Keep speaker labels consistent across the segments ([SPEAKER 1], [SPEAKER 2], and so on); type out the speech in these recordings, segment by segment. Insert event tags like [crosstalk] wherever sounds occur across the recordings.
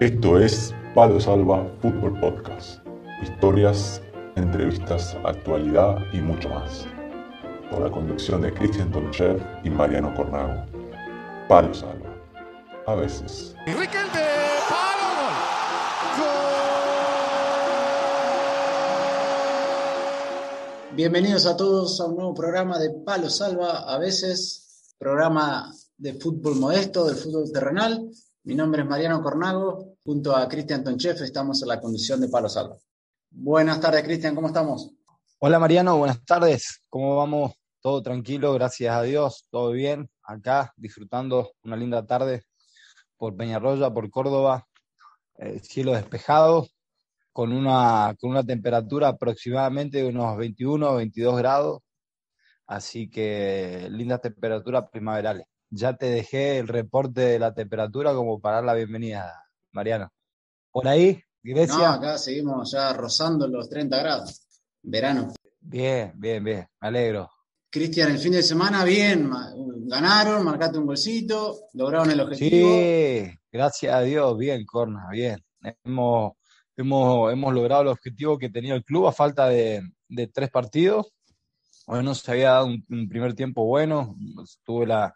[SPEAKER 1] Esto es Palo Salva Fútbol Podcast. Historias, entrevistas, actualidad y mucho más. Con la conducción de Cristian Tonchev y Mariano Cornago. Palo Salva. A veces.
[SPEAKER 2] Bienvenidos a todos a un nuevo programa de Palo Salva, a veces programa de fútbol modesto, del fútbol terrenal. Mi nombre es Mariano Cornago, junto a Cristian Tonchef estamos en la condición de Palo. Buenas tardes, Cristian, ¿cómo estamos?
[SPEAKER 3] Hola Mariano, buenas tardes. ¿Cómo vamos? Todo tranquilo, gracias a Dios, todo bien. Acá disfrutando una linda tarde por Peñarroya, por Córdoba, el cielo despejado, con una, con una temperatura aproximadamente de unos 21 o 22 grados. Así que lindas temperaturas primaverales. Ya te dejé el reporte de la temperatura como para la bienvenida, Mariano. Por ahí, Grecia.
[SPEAKER 2] No, acá seguimos ya rozando los 30 grados. Verano.
[SPEAKER 3] Bien, bien, bien. Me alegro.
[SPEAKER 2] Cristian, el fin de semana, bien. Ganaron, marcaste un bolsito, lograron el objetivo.
[SPEAKER 3] Sí, gracias a Dios, bien, Corna, bien. Hemos, hemos, hemos logrado el objetivo que tenía el club a falta de, de tres partidos. Bueno, se había dado un, un primer tiempo bueno. Tuve la,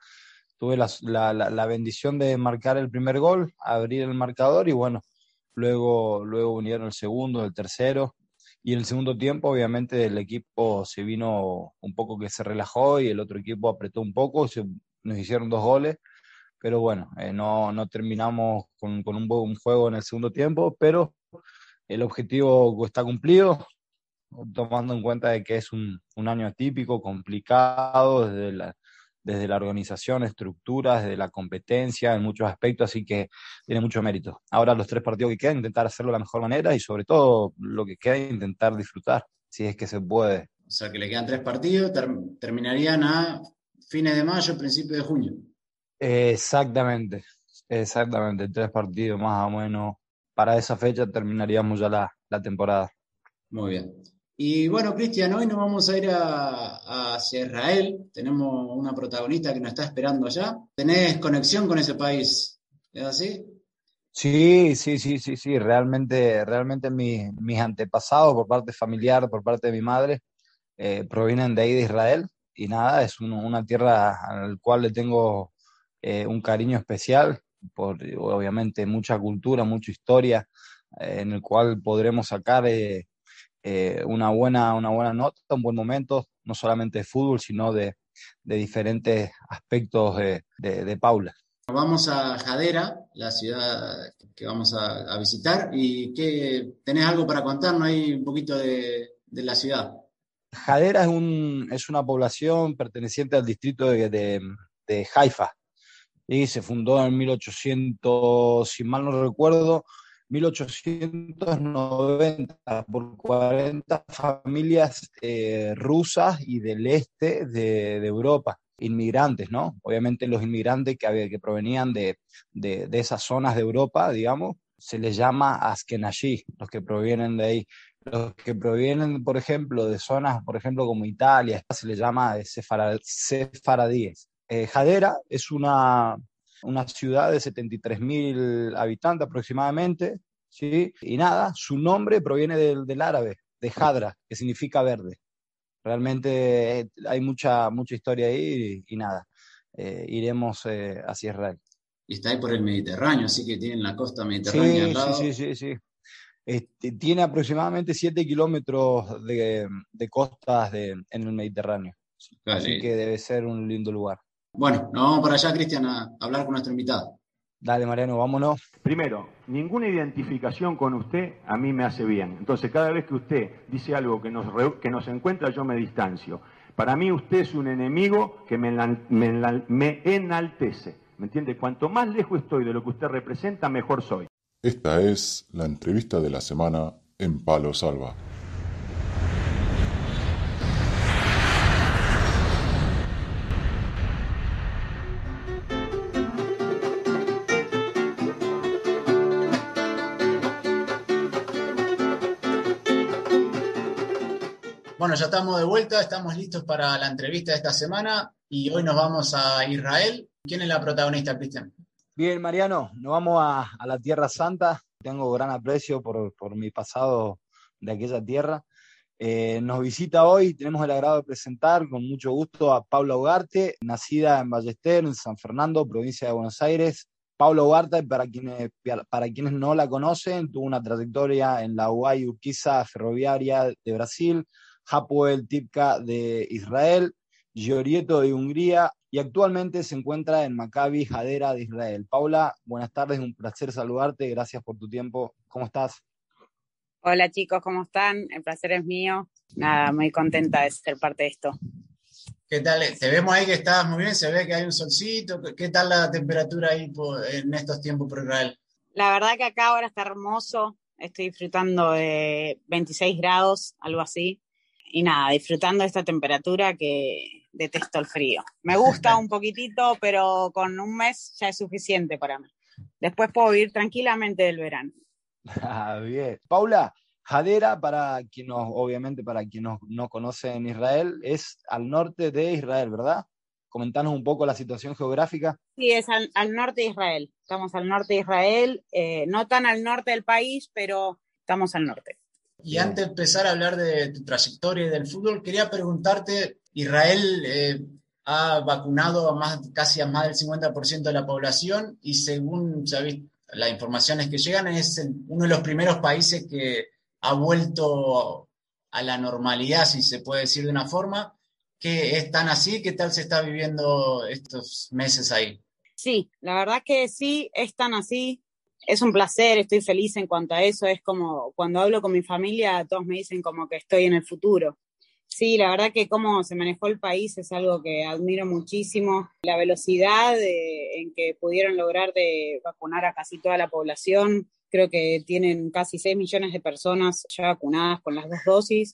[SPEAKER 3] tuve la, la, la, bendición de marcar el primer gol, abrir el marcador y bueno, luego, luego unieron el segundo, el tercero. Y en el segundo tiempo, obviamente, el equipo se vino un poco que se relajó y el otro equipo apretó un poco, se, nos hicieron dos goles, pero bueno, eh, no, no, terminamos con, con un, un, juego en el segundo tiempo, pero el objetivo está cumplido, tomando en cuenta de que es un, un año atípico, complicado desde la, desde la organización, estructuras, desde la competencia, en muchos aspectos, así que tiene mucho mérito. Ahora los tres partidos que quedan, intentar hacerlo de la mejor manera y sobre todo lo que queda, intentar disfrutar, si es que se puede.
[SPEAKER 2] O sea, que le quedan tres partidos, ter terminarían a fines de mayo, principios de junio.
[SPEAKER 3] Exactamente, exactamente, tres partidos más o menos. Para esa fecha terminaríamos ya la, la temporada.
[SPEAKER 2] Muy bien. Y bueno, Cristian, hoy nos vamos a ir a, hacia Israel. Tenemos una protagonista que nos está esperando allá. ¿Tenés conexión con ese país? ¿Es así?
[SPEAKER 3] Sí, sí, sí, sí, sí. Realmente, realmente mis, mis antepasados por parte familiar, por parte de mi madre, eh, provienen de ahí de Israel. Y nada, es un, una tierra a la cual le tengo eh, un cariño especial, por obviamente mucha cultura, mucha historia, eh, en el cual podremos sacar eh, una, buena, una buena nota, un buen momento, no solamente de fútbol, sino de, de diferentes aspectos de, de, de, Paula.
[SPEAKER 2] Vamos a Jadera, la ciudad que vamos a, a visitar, y que tenés algo para contarnos ahí un poquito de, de la ciudad.
[SPEAKER 3] Jadera es, un, es, una población perteneciente al distrito de, de, de Haifa y se fundó en 1800, si mal no recuerdo, 1890 por 40 familias eh, rusas y del este de, de, Europa, inmigrantes, ¿no? Obviamente los inmigrantes que, había, que provenían de, de, de, esas zonas de Europa, digamos, se les llama Askenazi, los que provienen de ahí. Los que provienen, por ejemplo, de zonas, por ejemplo, como Italia, se les llama sefaradíes. Eh, Jadera es una, una ciudad de 73.000 habitantes aproximadamente, ¿sí? Y nada, su nombre proviene del, del, árabe, de Hadra, que significa verde. Realmente eh, hay mucha, mucha historia ahí y, y nada, eh, iremos eh, hacia Israel.
[SPEAKER 2] Y está ahí por el Mediterráneo, así que tienen la costa mediterránea
[SPEAKER 3] sí,
[SPEAKER 2] al lado.
[SPEAKER 3] Sí, sí, sí, sí. Este, tiene aproximadamente 7 kilómetros de, de costas de, en el Mediterráneo. Vale. Así que debe ser un lindo lugar.
[SPEAKER 2] Bueno, nos vamos para allá, Cristian, a hablar con nuestro invitado.
[SPEAKER 3] Dale, Mariano, vámonos.
[SPEAKER 4] Primero, ninguna identificación con usted a mí me hace bien. Entonces, cada vez que usted dice algo que nos, que nos encuentra, yo me distancio. Para mí usted es un enemigo que me, me, me enaltece. ¿Me entiende? Cuanto más lejos estoy de lo que usted representa, mejor soy.
[SPEAKER 1] Esta es la entrevista de la semana en Palo Salva.
[SPEAKER 2] Ya estamos de vuelta, estamos listos para la entrevista de esta semana y hoy nos vamos a Israel. ¿Quién es la protagonista, Cristian?
[SPEAKER 3] Bien, Mariano, nos vamos a, la Tierra Santa. Tengo gran aprecio por, mi pasado de aquella tierra. Eh, nos visita hoy, tenemos el agrado de presentar con mucho gusto a Paula Ugarte, nacida en Ballester, en San Fernando, provincia de Buenos Aires. Paula Ugarte, para quienes, para quienes no la conocen, tuvo una trayectoria en la UAI Urquiza Ferroviaria de Brasil, Hapoel Tipka de Israel, Giorieto de Hungría y actualmente se encuentra en Maccabi Jadera de Israel. Paula, buenas tardes, un placer saludarte, gracias por tu tiempo. ¿Cómo estás?
[SPEAKER 5] Hola chicos, ¿cómo están? El placer es mío. Nada, muy contenta de ser parte de esto.
[SPEAKER 2] ¿Qué tal? Te vemos ahí que estás muy bien, se ve que hay un solcito. ¿Qué tal la temperatura ahí en estos tiempos por Israel?
[SPEAKER 5] La verdad que acá ahora está hermoso. Estoy disfrutando de 26 grados, algo así y nada, disfrutando de esta temperatura que detesto el frío. Me gusta [laughs] un poquitito, pero con un mes ya es suficiente para mí. Después puedo vivir tranquilamente del verano.
[SPEAKER 3] Ah, bien. Paula, Jadera, para quien nos, obviamente para quien no, no conoce en Israel, es al norte de Israel, ¿verdad? Comentanos un poco la situación geográfica.
[SPEAKER 5] Sí, es al, norte de Israel. Estamos al norte de Israel, eh, no tan al norte del país, pero estamos al norte.
[SPEAKER 2] Y antes de empezar a hablar de tu trayectoria y del fútbol, quería preguntarte, Israel eh, ha vacunado a más, casi a más del 50% de la población y según las informaciones que llegan es uno de los primeros países que ha vuelto a la normalidad, si se puede decir de una forma. ¿Qué es tan así? ¿Qué tal se está viviendo estos meses ahí?
[SPEAKER 5] Sí, la verdad que sí, es tan así es un placer, estoy feliz en cuanto a eso. Es como cuando hablo con mi familia, todos me dicen como que estoy en el futuro. Sí, la verdad que cómo se manejó el país es algo que admiro muchísimo. La velocidad en que pudieron lograr de vacunar a casi toda la población. Creo que tienen casi 6 millones de personas ya vacunadas con las dos dosis.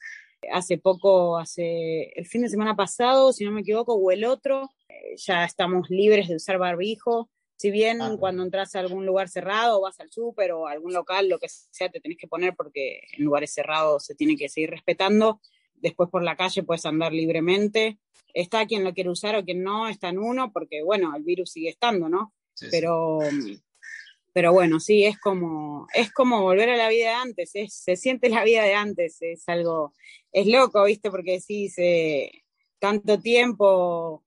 [SPEAKER 5] Hace poco, hace el fin de semana pasado, si no me equivoco, o el otro, eh, ya estamos libres de usar barbijo si bien ah, cuando entras a algún lugar cerrado, vas al súper o a algún local, lo que sea, te tenés que poner porque en lugares cerrados se tiene que seguir respetando. Después por la calle puedes andar libremente. Está quien lo quiere usar o quien no, está en uno, porque bueno, el virus sigue estando, ¿no? pero, pero bueno, sí, es como, es como volver a la vida de antes, se siente la vida de antes, es algo, es loco, ¿viste? Porque sí, se, tanto tiempo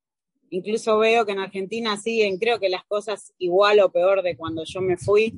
[SPEAKER 5] Incluso veo que en Argentina siguen, creo que las cosas igual o peor de cuando yo me fui.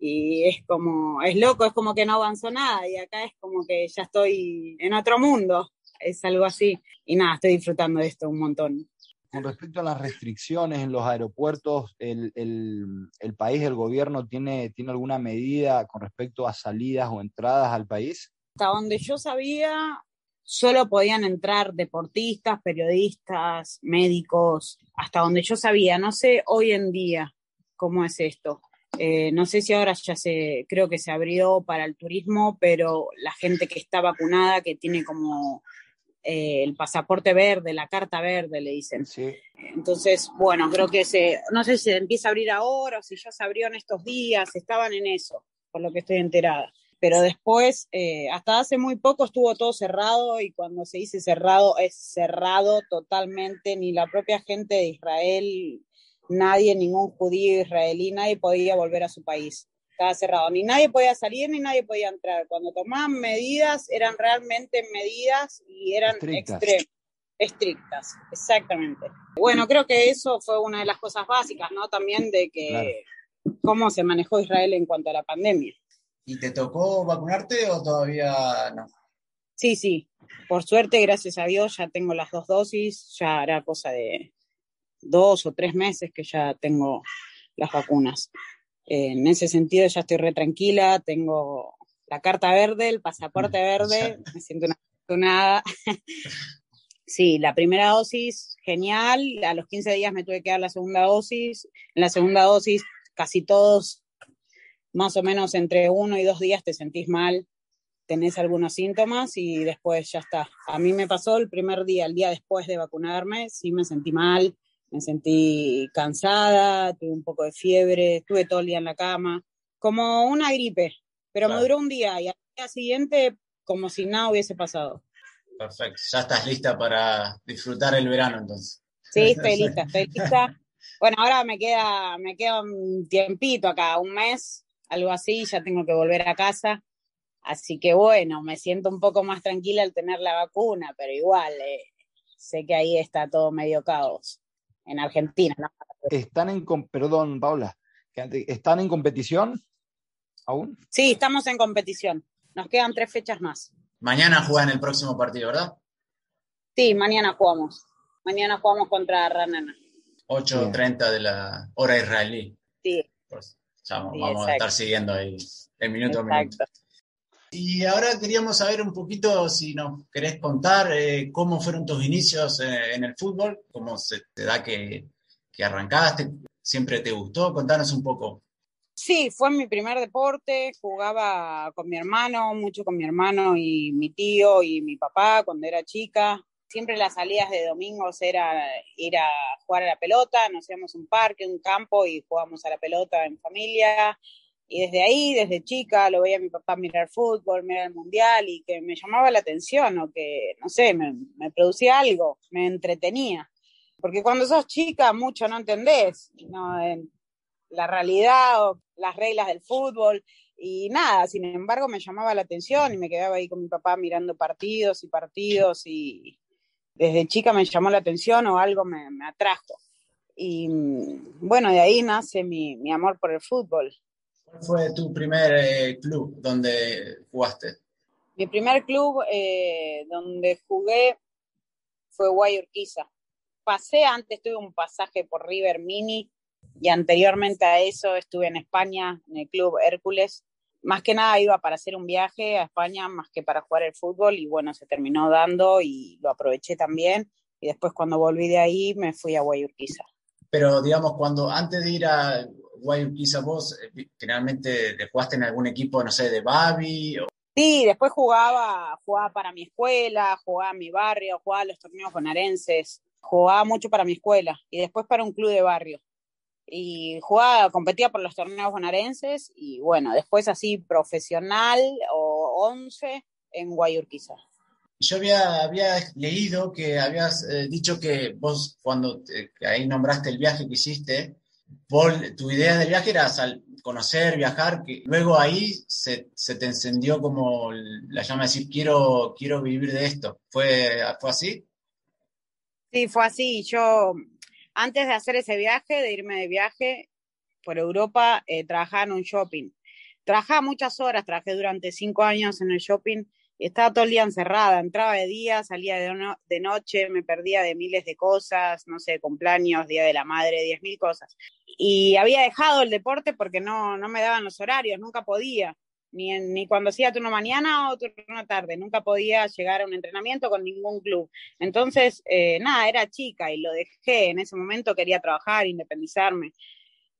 [SPEAKER 5] Y es como, es loco, es como que no avanzó nada. Y acá es como que ya estoy en otro mundo. Es algo así. Y nada, estoy disfrutando de esto un montón.
[SPEAKER 3] Con respecto a las restricciones en los aeropuertos, ¿el, el país, el gobierno, tiene, tiene alguna medida con respecto a salidas o entradas al país?
[SPEAKER 5] Hasta donde yo sabía, solo podían entrar deportistas, periodistas, médicos, hasta donde yo sabía. No sé hoy en día cómo es esto. Eh, no sé si ahora ya se, creo que se abrió para el turismo, pero la gente que está vacunada, que tiene como eh, el pasaporte verde, la carta verde, le dicen.
[SPEAKER 3] Sí.
[SPEAKER 5] Entonces, bueno, creo que se, no sé si se empieza a abrir ahora o si ya se abrió en estos días, estaban en eso, por lo que estoy enterada pero después, eh, hasta hace muy poco estuvo todo cerrado y cuando se dice cerrado es cerrado totalmente, ni la propia gente de Israel, nadie, ningún judío israelí, nadie podía volver a su país. Estaba cerrado, ni nadie podía salir ni nadie podía entrar. Cuando tomaban medidas eran realmente medidas y eran extremas, estrictas, exactamente. Bueno, creo que eso fue una de las cosas básicas, ¿no? También de que cómo se manejó Israel en cuanto a la pandemia.
[SPEAKER 2] ¿Y te tocó vacunarte o todavía no?
[SPEAKER 5] Sí, sí. Por suerte, gracias a Dios, ya tengo las dos dosis. Ya hará cosa de dos o tres meses que ya tengo las vacunas. en ese sentido, ya estoy re tranquila. Tengo la carta verde, el pasaporte verde. Me siento una afortunada. [laughs] Sí, la primera dosis, genial. A los 15 días me tuve que dar la segunda dosis. En la segunda dosis, casi todos más o menos entre uno y dos días te sentís mal, tenés algunos síntomas y después ya está. A mí me pasó el primer día, el día después de vacunarme, sí me sentí mal, me sentí cansada, tuve un poco de fiebre, estuve todo el día en la cama, como una gripe, pero me duró un día y al día siguiente como si nada hubiese pasado.
[SPEAKER 2] Perfecto, ya estás lista para disfrutar el verano entonces.
[SPEAKER 5] Sí, [laughs] estoy lista, estoy lista. Bueno, ahora me queda, me queda un tiempito acá, un mes, algo así, ya tengo que volver a casa. Así que bueno, me siento un poco más tranquila al tener la vacuna, pero igual eh, sé que ahí está todo medio caos en Argentina. ¿no?
[SPEAKER 3] Están en, perdón, Paula, ¿están en competición aún?
[SPEAKER 5] Sí, estamos en competición. Nos quedan tres fechas más.
[SPEAKER 2] Mañana juegan el próximo partido, ¿verdad?
[SPEAKER 5] Sí, mañana jugamos. Mañana jugamos contra Ranana.
[SPEAKER 2] 8.30 de la hora israelí.
[SPEAKER 5] Sí.
[SPEAKER 2] Pues, vamos a estar siguiendo ahí el minuto a minuto. Y ahora queríamos saber un poquito si nos querés contar eh, cómo fueron tus inicios eh, en el fútbol, cómo se te da que, que arrancaste, siempre te gustó, contanos un poco.
[SPEAKER 5] Sí, fue mi primer deporte, jugaba con mi hermano, mucho con mi hermano y mi tío y mi papá cuando era chica. Siempre las salidas de domingos era ir a jugar a la pelota, nos íbamos un parque, un campo y jugábamos a la pelota en familia. Y desde ahí, desde chica, lo veía a mi papá mirar fútbol, mirar el mundial y que me llamaba la atención o que, no sé, me, producía algo, me entretenía. Porque cuando sos chica mucho no entendés, ¿no? la realidad o las reglas del fútbol y nada, sin embargo me llamaba la atención y me quedaba ahí con mi papá mirando partidos y partidos y desde chica me llamó la atención o algo me, atrajo. Y bueno, de ahí nace mi, amor por el fútbol.
[SPEAKER 2] ¿Cuál fue tu primer eh, club donde jugaste?
[SPEAKER 5] Mi primer club eh, donde jugué fue Guayurquiza. Pasé antes, tuve un pasaje por River Mini y anteriormente a eso estuve en España, en el club Hércules. Más que nada iba para hacer un viaje a España, más que para jugar el fútbol, y bueno, se terminó dando y lo aproveché también. Y después cuando volví de ahí me fui a Guayurquiza.
[SPEAKER 2] Pero digamos, cuando antes de ir a Guayurquiza vos, eh, generalmente te jugaste en algún equipo, no sé, de Babi o...
[SPEAKER 5] Sí, después jugaba, jugaba para mi escuela, jugaba en mi barrio, jugaba los torneos bonaerenses, jugaba mucho para mi escuela y después para un club de barrio y jugaba, competía por los torneos bonaerenses y bueno, después así profesional o 11 en Guayurquiza.
[SPEAKER 2] Yo había, había leído que habías eh, dicho que vos cuando ahí nombraste el viaje que hiciste, tu idea del viaje era conocer, viajar, que luego ahí se, se, te encendió como la llama de decir, quiero, quiero vivir de esto. ¿Fue, ¿Fue así?
[SPEAKER 5] Sí, fue así. Yo antes de hacer ese viaje, de irme de viaje por Europa, eh, trabajaba en un shopping. Trabajaba muchas horas, trabajé durante cinco años en el shopping estaba todo el día encerrada. Entraba de día, salía de, noche, me perdía de miles de cosas, no sé, cumpleaños, Día de la Madre, diez mil cosas. Y había dejado el deporte porque no, no me daban los horarios, nunca podía ni, ni cuando hacía turno mañana o turno tarde, nunca podía llegar a un entrenamiento con ningún club. Entonces, eh, nada, era chica y lo dejé, en ese momento quería trabajar, independizarme.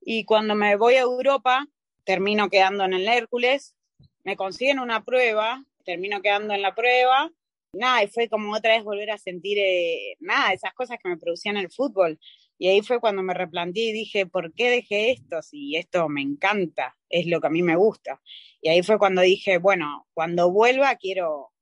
[SPEAKER 5] Y cuando me voy a Europa, termino quedando en el Hércules, me consiguen una prueba, termino quedando en la prueba, nada, y fue como otra vez volver a sentir, eh, nada, esas cosas que me producían el fútbol. Y ahí fue cuando me replanteé y dije, ¿por qué dejé esto? Si esto me encanta, es lo que a mí me gusta. Y ahí fue cuando dije, bueno, cuando vuelva quiero,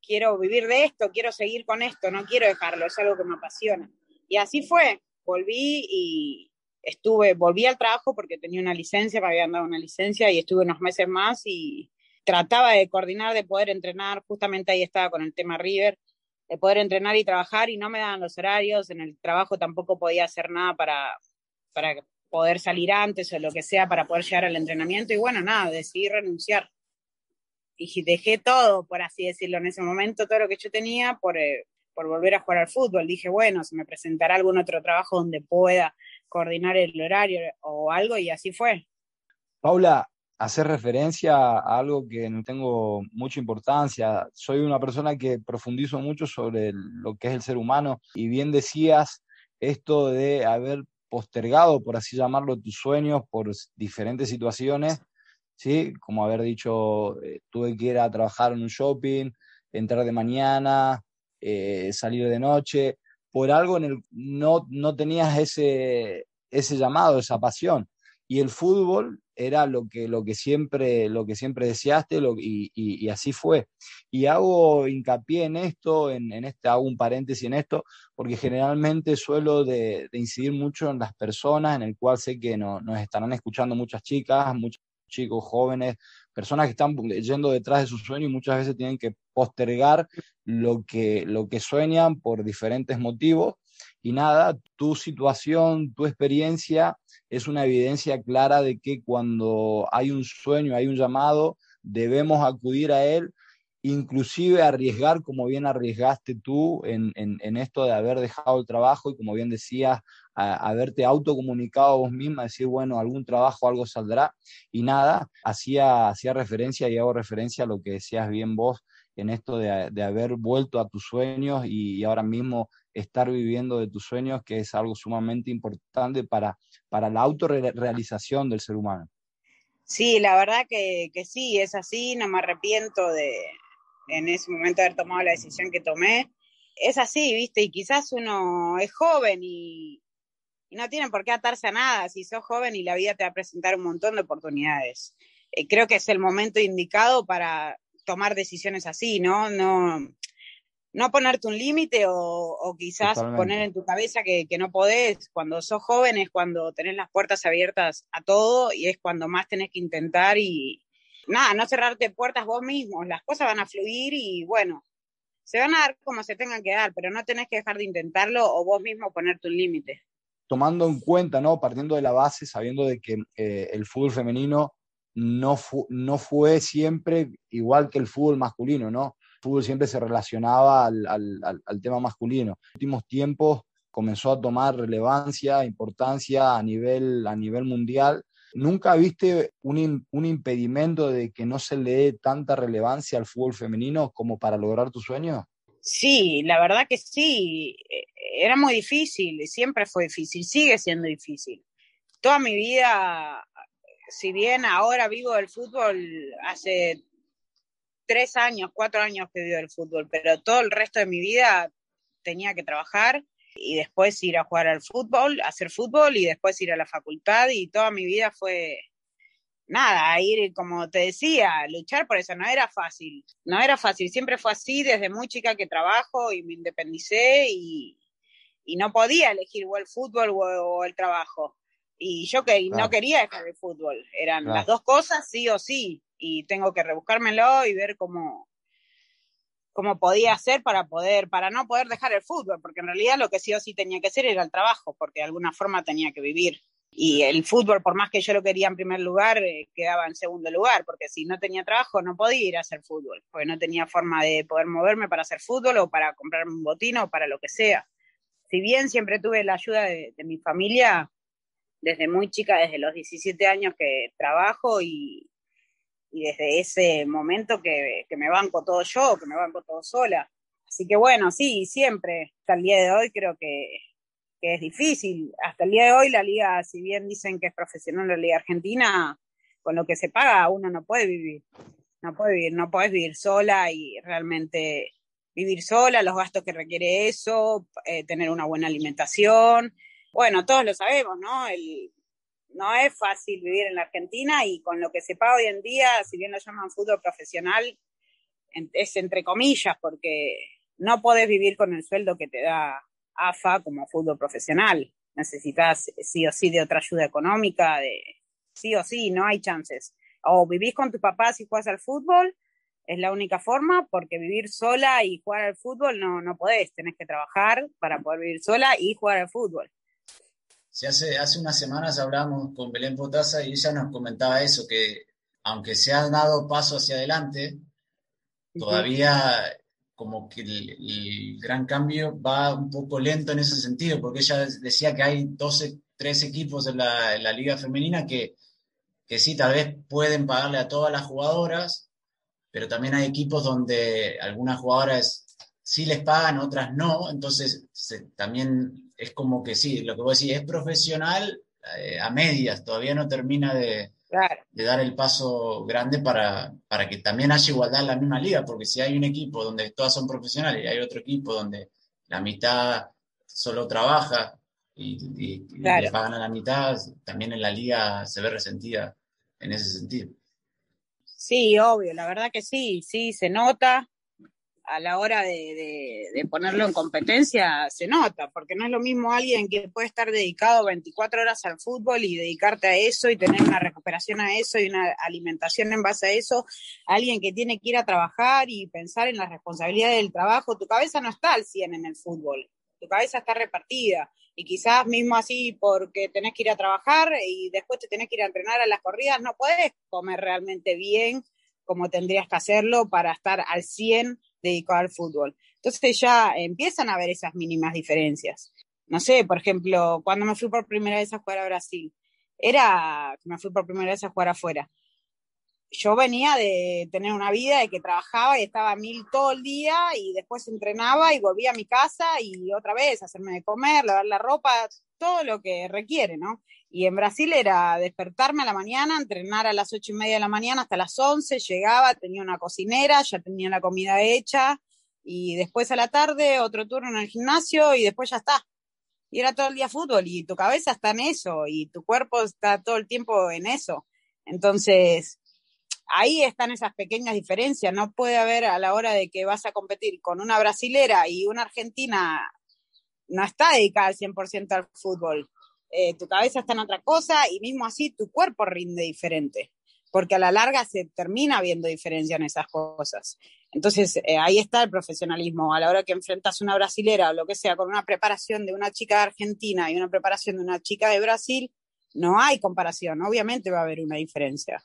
[SPEAKER 5] quiero vivir de esto, quiero seguir con esto, no quiero dejarlo, es algo que me apasiona. Y así fue, volví y estuve, volví al trabajo porque tenía una licencia, me habían dado una licencia y estuve unos meses más y trataba de coordinar, de poder entrenar, justamente ahí estaba con el tema River, de poder entrenar y trabajar y no me daban los horarios, en el trabajo tampoco podía hacer nada para, para poder salir antes o lo que sea para poder llegar al entrenamiento y bueno, nada, decidí renunciar. Y dejé todo, por así decirlo, en ese momento, todo lo que yo tenía por, eh, por volver a jugar al fútbol. Dije, bueno, se me presentará algún otro trabajo donde pueda coordinar el horario o algo y así fue.
[SPEAKER 3] Paula, hacer referencia a algo que no tengo mucha importancia. Soy una persona que profundizo mucho sobre lo que es el ser humano y bien decías esto de haber postergado, por así llamarlo, tus sueños por diferentes situaciones, ¿sí? Como haber dicho, eh, tuve que ir a trabajar en un shopping, entrar de mañana, eh, salir de noche, por algo en el no, no tenías ese, ese llamado, esa pasión. Y el fútbol era lo que, lo que, siempre, lo que siempre deseaste y, así fue. Y hago hincapié en esto, en, en, este, hago un paréntesis en esto, porque generalmente suelo de, incidir mucho en las personas, en el cual sé que no, nos estarán escuchando muchas chicas, muchos chicos jóvenes, personas que están yendo detrás de su sueño y muchas veces tienen que postergar lo que, lo que sueñan por diferentes motivos. Y nada, tu situación, tu experiencia es una evidencia clara de que cuando hay un sueño, hay un llamado, debemos acudir a él, inclusive arriesgar como bien arriesgaste tú en, esto de haber dejado el trabajo y como bien decías, haberte autocomunicado vos misma, decir, bueno, algún trabajo, algo saldrá, y nada, hacía, hacía referencia y hago referencia a lo que decías bien vos en esto de, haber vuelto a tus sueños y ahora mismo estar viviendo de tus sueños, que es algo sumamente importante para, para la autorrealización del ser humano.
[SPEAKER 5] Sí, la verdad que, que, sí, es así, no me arrepiento de en ese momento haber tomado la decisión que tomé. Es así, viste, y quizás uno es joven y, no tiene por qué atarse a nada. Si sos joven y la vida te va a presentar un montón de oportunidades. Eh, creo que es el momento indicado para tomar decisiones así, ¿no? No, no ponerte un límite o, quizás poner en tu cabeza que, no podés. Cuando sos joven es cuando tenés las puertas abiertas a todo y es cuando más tenés que intentar y nada, no cerrarte puertas vos mismo. Las cosas van a fluir y bueno, se van a dar como se tengan que dar, pero no tenés que dejar de intentarlo o vos mismo ponerte un límite.
[SPEAKER 3] Tomando en cuenta, ¿no? Partiendo de la base, sabiendo de que eh, el fútbol femenino no, no fue siempre igual que el fútbol masculino, ¿no? Fútbol siempre se relacionaba al, tema masculino. En los últimos tiempos comenzó a tomar relevancia, importancia a nivel, a nivel mundial. ¿Nunca viste un, un, impedimento de que no se le dé tanta relevancia al fútbol femenino como para lograr tu sueño?
[SPEAKER 5] Sí, la verdad que sí. E, era muy difícil, siempre fue difícil, sigue siendo difícil. Toda mi vida, si bien ahora vivo el fútbol, hace tres años, cuatro años que vivo el fútbol, pero todo el resto de mi vida tenía que trabajar y después ir a jugar al fútbol, hacer fútbol y después ir a la facultad y toda mi vida fue nada, ir, como te decía, luchar por eso, no era fácil, no era fácil, siempre fue así desde muy chica que trabajo y me independicé y, no podía elegir o el fútbol o, el trabajo. Y yo que no quería dejar el fútbol, eran las dos cosas sí o sí y tengo que rebuscármelo y ver cómo, cómo podía hacer para poder, para no poder dejar el fútbol, porque en realidad lo que sí o sí tenía que hacer era el trabajo, porque de alguna forma tenía que vivir. Y el fútbol, por más que yo lo quería en primer lugar, eh, quedaba en segundo lugar, porque si no tenía trabajo no podía ir a hacer fútbol, porque no tenía forma de poder moverme para hacer fútbol o para comprarme un botín o para lo que sea. Si bien siempre tuve la ayuda de, de mi familia, desde muy chica, desde los 17 años que trabajo y, y desde ese momento que, que, me banco todo yo, que me banco todo sola. Así que bueno, sí, siempre, hasta el día de hoy creo que, que, es difícil. Hasta el día de hoy la liga, si bien dicen que es profesional la liga argentina, con lo que se paga uno no puede vivir. No puede vivir, no puedes vivir sola y realmente vivir sola, los gastos que requiere eso, eh, tener una buena alimentación. Bueno, todos lo sabemos, ¿no? El, no es fácil vivir en la Argentina y con lo que se paga hoy en día, si bien lo llaman fútbol profesional, es entre comillas, porque no podés vivir con el sueldo que te da AFA como fútbol profesional. Necesitas sí o sí de otra ayuda económica, de sí o sí, no hay chances. O vivís con tus papás y juegas al fútbol, es la única forma, porque vivir sola y jugar al fútbol no, no podés, tenés que trabajar para poder vivir sola y jugar al fútbol
[SPEAKER 2] hace, hace unas semanas hablamos con Belén Potasa y ella nos comentaba eso, que aunque se han dado paso hacia adelante, todavía como que el, gran cambio va un poco lento en ese sentido, porque ella decía que hay 12, 13 equipos en la, en la liga femenina que, que sí, tal vez pueden pagarle a todas las jugadoras, pero también hay equipos donde algunas jugadoras sí les pagan, otras no, entonces también es como que sí, lo que vos decís, es profesional eh, a medias, todavía no termina de, de dar el paso grande para, para, que también haya igualdad en la misma liga, porque si hay un equipo donde todas son profesionales y hay otro equipo donde la mitad solo trabaja y, le pagan a la mitad, también en la liga se ve resentida en ese sentido.
[SPEAKER 5] Sí, obvio, la verdad que sí, sí, se nota a la hora de, ponerlo en competencia se nota, porque no es lo mismo alguien que puede estar dedicado 24 horas al fútbol y dedicarte a eso y tener una recuperación a eso y una alimentación en base a eso, alguien que tiene que ir a trabajar y pensar en las responsabilidades del trabajo, tu cabeza no está al 100 en el fútbol, tu cabeza está repartida. Y quizás mismo así porque tenés que ir a trabajar y después te tenés que ir a entrenar a las corridas, no puedes comer realmente bien como tendrías que hacerlo para estar al 100 dedicado al fútbol. Entonces ya empiezan a haber esas mínimas diferencias. No sé, por ejemplo, cuando me fui por primera vez a jugar a Brasil, era que me fui por primera vez a jugar afuera. Yo venía de tener una vida de que trabajaba y estaba a mil todo el día y después entrenaba y volvía a mi casa y otra vez hacerme de comer, lavar la ropa, todo lo que requiere, ¿no? Y en Brasil era despertarme a la mañana, entrenar a las ocho y media de la mañana hasta las once, llegaba, tenía una cocinera, ya tenía la comida hecha, y después a la tarde otro turno en el gimnasio y después ya está. Y era todo el día fútbol y tu cabeza está en eso y tu cuerpo está todo el tiempo en eso. Entonces, ahí están esas pequeñas diferencias. No puede haber a la hora de que vas a competir con una brasilera y una argentina, no está dedicada al 100% al fútbol eh, tu cabeza está en otra cosa y mismo así tu cuerpo rinde diferente, porque a la larga se termina viendo diferencia en esas cosas. Entonces, eh, ahí está el profesionalismo. A la hora que enfrentas una brasilera o lo que sea, con una preparación de una chica Argentina y una preparación de una chica de Brasil, no hay comparación. Obviamente va a haber una diferencia.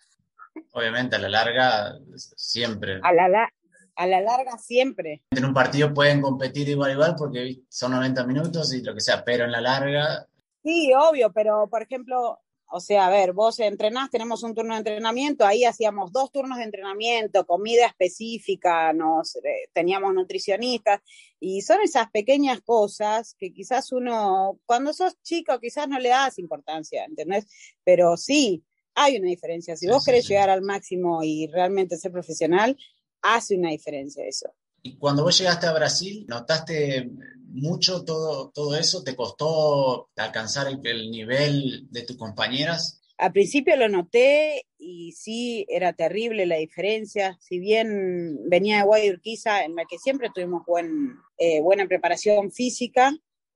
[SPEAKER 2] Obviamente, a la larga, siempre.
[SPEAKER 5] A la, a la larga siempre.
[SPEAKER 2] En un partido pueden competir igual igual porque son 90 minutos y lo que sea, pero en la larga
[SPEAKER 5] Sí, obvio, pero por ejemplo, o sea, a ver, vos entrenás, tenemos un turno de entrenamiento, ahí hacíamos dos turnos de entrenamiento, comida específica, nos eh, teníamos nutricionistas, y son esas pequeñas cosas que quizás uno, cuando sos chico, quizás no le das importancia, ¿entendés? Pero sí, hay una diferencia. Si vos querés llegar al máximo y realmente ser profesional, hace una diferencia eso.
[SPEAKER 2] Y cuando vos llegaste a Brasil, ¿notaste mucho todo, todo eso? ¿Te costó alcanzar el, nivel de tus compañeras?
[SPEAKER 5] Al principio lo noté y sí, era terrible la diferencia. Si bien venía de Guayurquiza, en la que siempre tuvimos buen, eh, buena preparación física,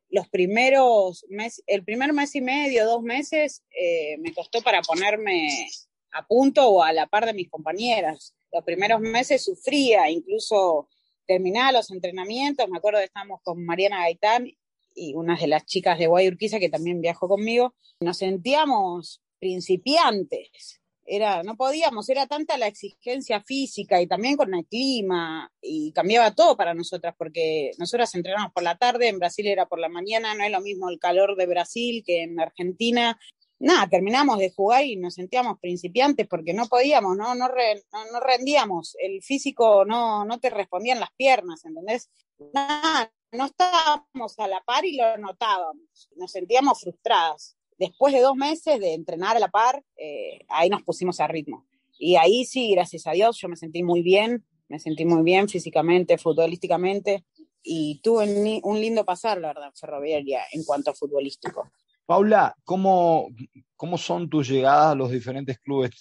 [SPEAKER 5] los primeros meses, el primer mes y medio, dos meses, eh, me costó para ponerme a punto o a la par de mis compañeras. Los primeros meses sufría, incluso terminaba los entrenamientos, me acuerdo que estábamos con Mariana Gaitán y unas de las chicas de Guayurquiza que también viajó conmigo, nos sentíamos principiantes, era, no podíamos, era tanta la exigencia física y también con el clima y cambiaba todo para nosotras porque nosotras entrenamos por la tarde, en Brasil era por la mañana, no es lo mismo el calor de Brasil que en Argentina, nada, terminamos de jugar y nos sentíamos principiantes porque no podíamos, no, no, no, rendíamos, el físico no, no te respondían las piernas, ¿entendés? Nada, no estábamos a la par y lo notábamos, nos sentíamos frustradas. Después de dos meses de entrenar a la par, eh, ahí nos pusimos a ritmo. Y ahí sí, gracias a Dios, yo me sentí muy bien, me sentí muy bien físicamente, futbolísticamente, y tuve un lindo pasar, la verdad, ferroviaria en cuanto a futbolístico.
[SPEAKER 3] Paula, ¿cómo, ¿cómo son tus llegadas a los diferentes clubes?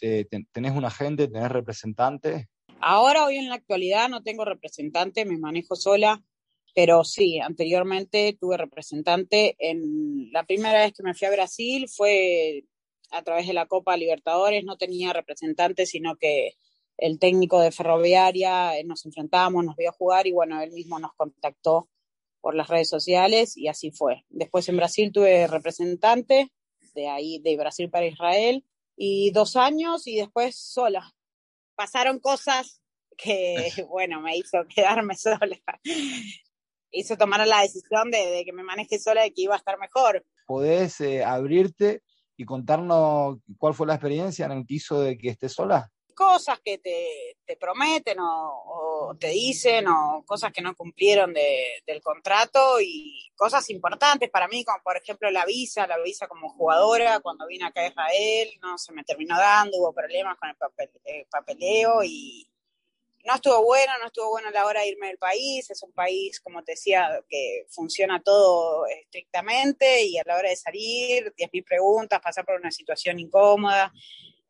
[SPEAKER 3] ¿Tenés un agente? ¿Tenés representante?
[SPEAKER 5] Ahora, hoy en la actualidad, no tengo representante, me manejo sola, pero sí, anteriormente tuve representante. En la primera vez que me fui a Brasil fue a través de la Copa Libertadores, no tenía representante, sino que el técnico de Ferroviaria, eh, nos enfrentábamos, nos vio jugar y bueno, él mismo nos contactó por las redes sociales y así fue. Después en Brasil tuve representante, de ahí de Brasil para Israel, y dos años y después sola. Pasaron cosas que, [laughs] bueno, me hizo quedarme [laughs] sola. Hizo tomar la decisión de, que me maneje sola y que iba a estar mejor.
[SPEAKER 3] ¿Podés eh, abrirte y contarnos cuál fue la experiencia en el que hizo de que estés sola?
[SPEAKER 5] cosas que te, prometen o, te dicen o cosas que no cumplieron del contrato y cosas importantes para mí, como por ejemplo la visa, la visa como jugadora, cuando vine acá a Israel, no se me terminó dando, hubo problemas con el, papeleo y no estuvo bueno, no estuvo bueno a la hora de irme del país, es un país, como te decía, que funciona todo estrictamente y a la hora de salir, 10.000 preguntas, pasar por una situación incómoda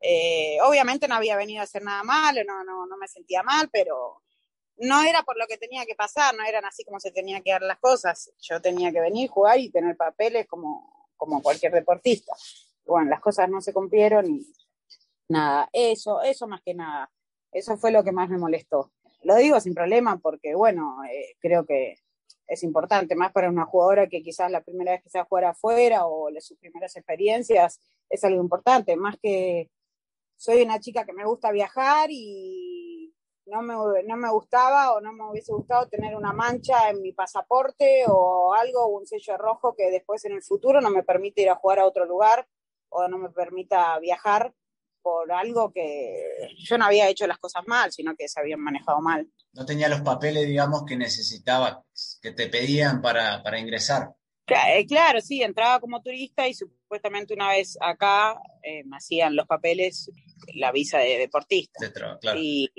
[SPEAKER 5] Eh, obviamente no había venido a hacer nada malo, no, no, no me sentía mal, pero no era por lo que tenía que pasar, no eran así como se tenían que dar las cosas. Yo tenía que venir, jugar y tener papeles como, como cualquier deportista. Bueno, las cosas no se cumplieron y nada, eso, eso más que nada. Eso fue lo que más me molestó. Lo digo sin problema porque, bueno, eh, creo que es importante, más para una jugadora que quizás la primera vez que se va a afuera o sus primeras experiencias, es algo importante, más que soy una chica que me gusta viajar y no me, no me gustaba o no me hubiese gustado tener una mancha en mi pasaporte o algo, un sello rojo que después en el futuro no me permite ir a jugar a otro lugar o no me permita viajar por algo que yo no había hecho las cosas mal, sino que se habían manejado mal.
[SPEAKER 2] No tenía los papeles, digamos, que necesitaba, que te pedían para, para ingresar.
[SPEAKER 5] Eh, claro, sí, entraba como turista y supuestamente una vez acá eh, me hacían los papeles, la visa de deportista. y,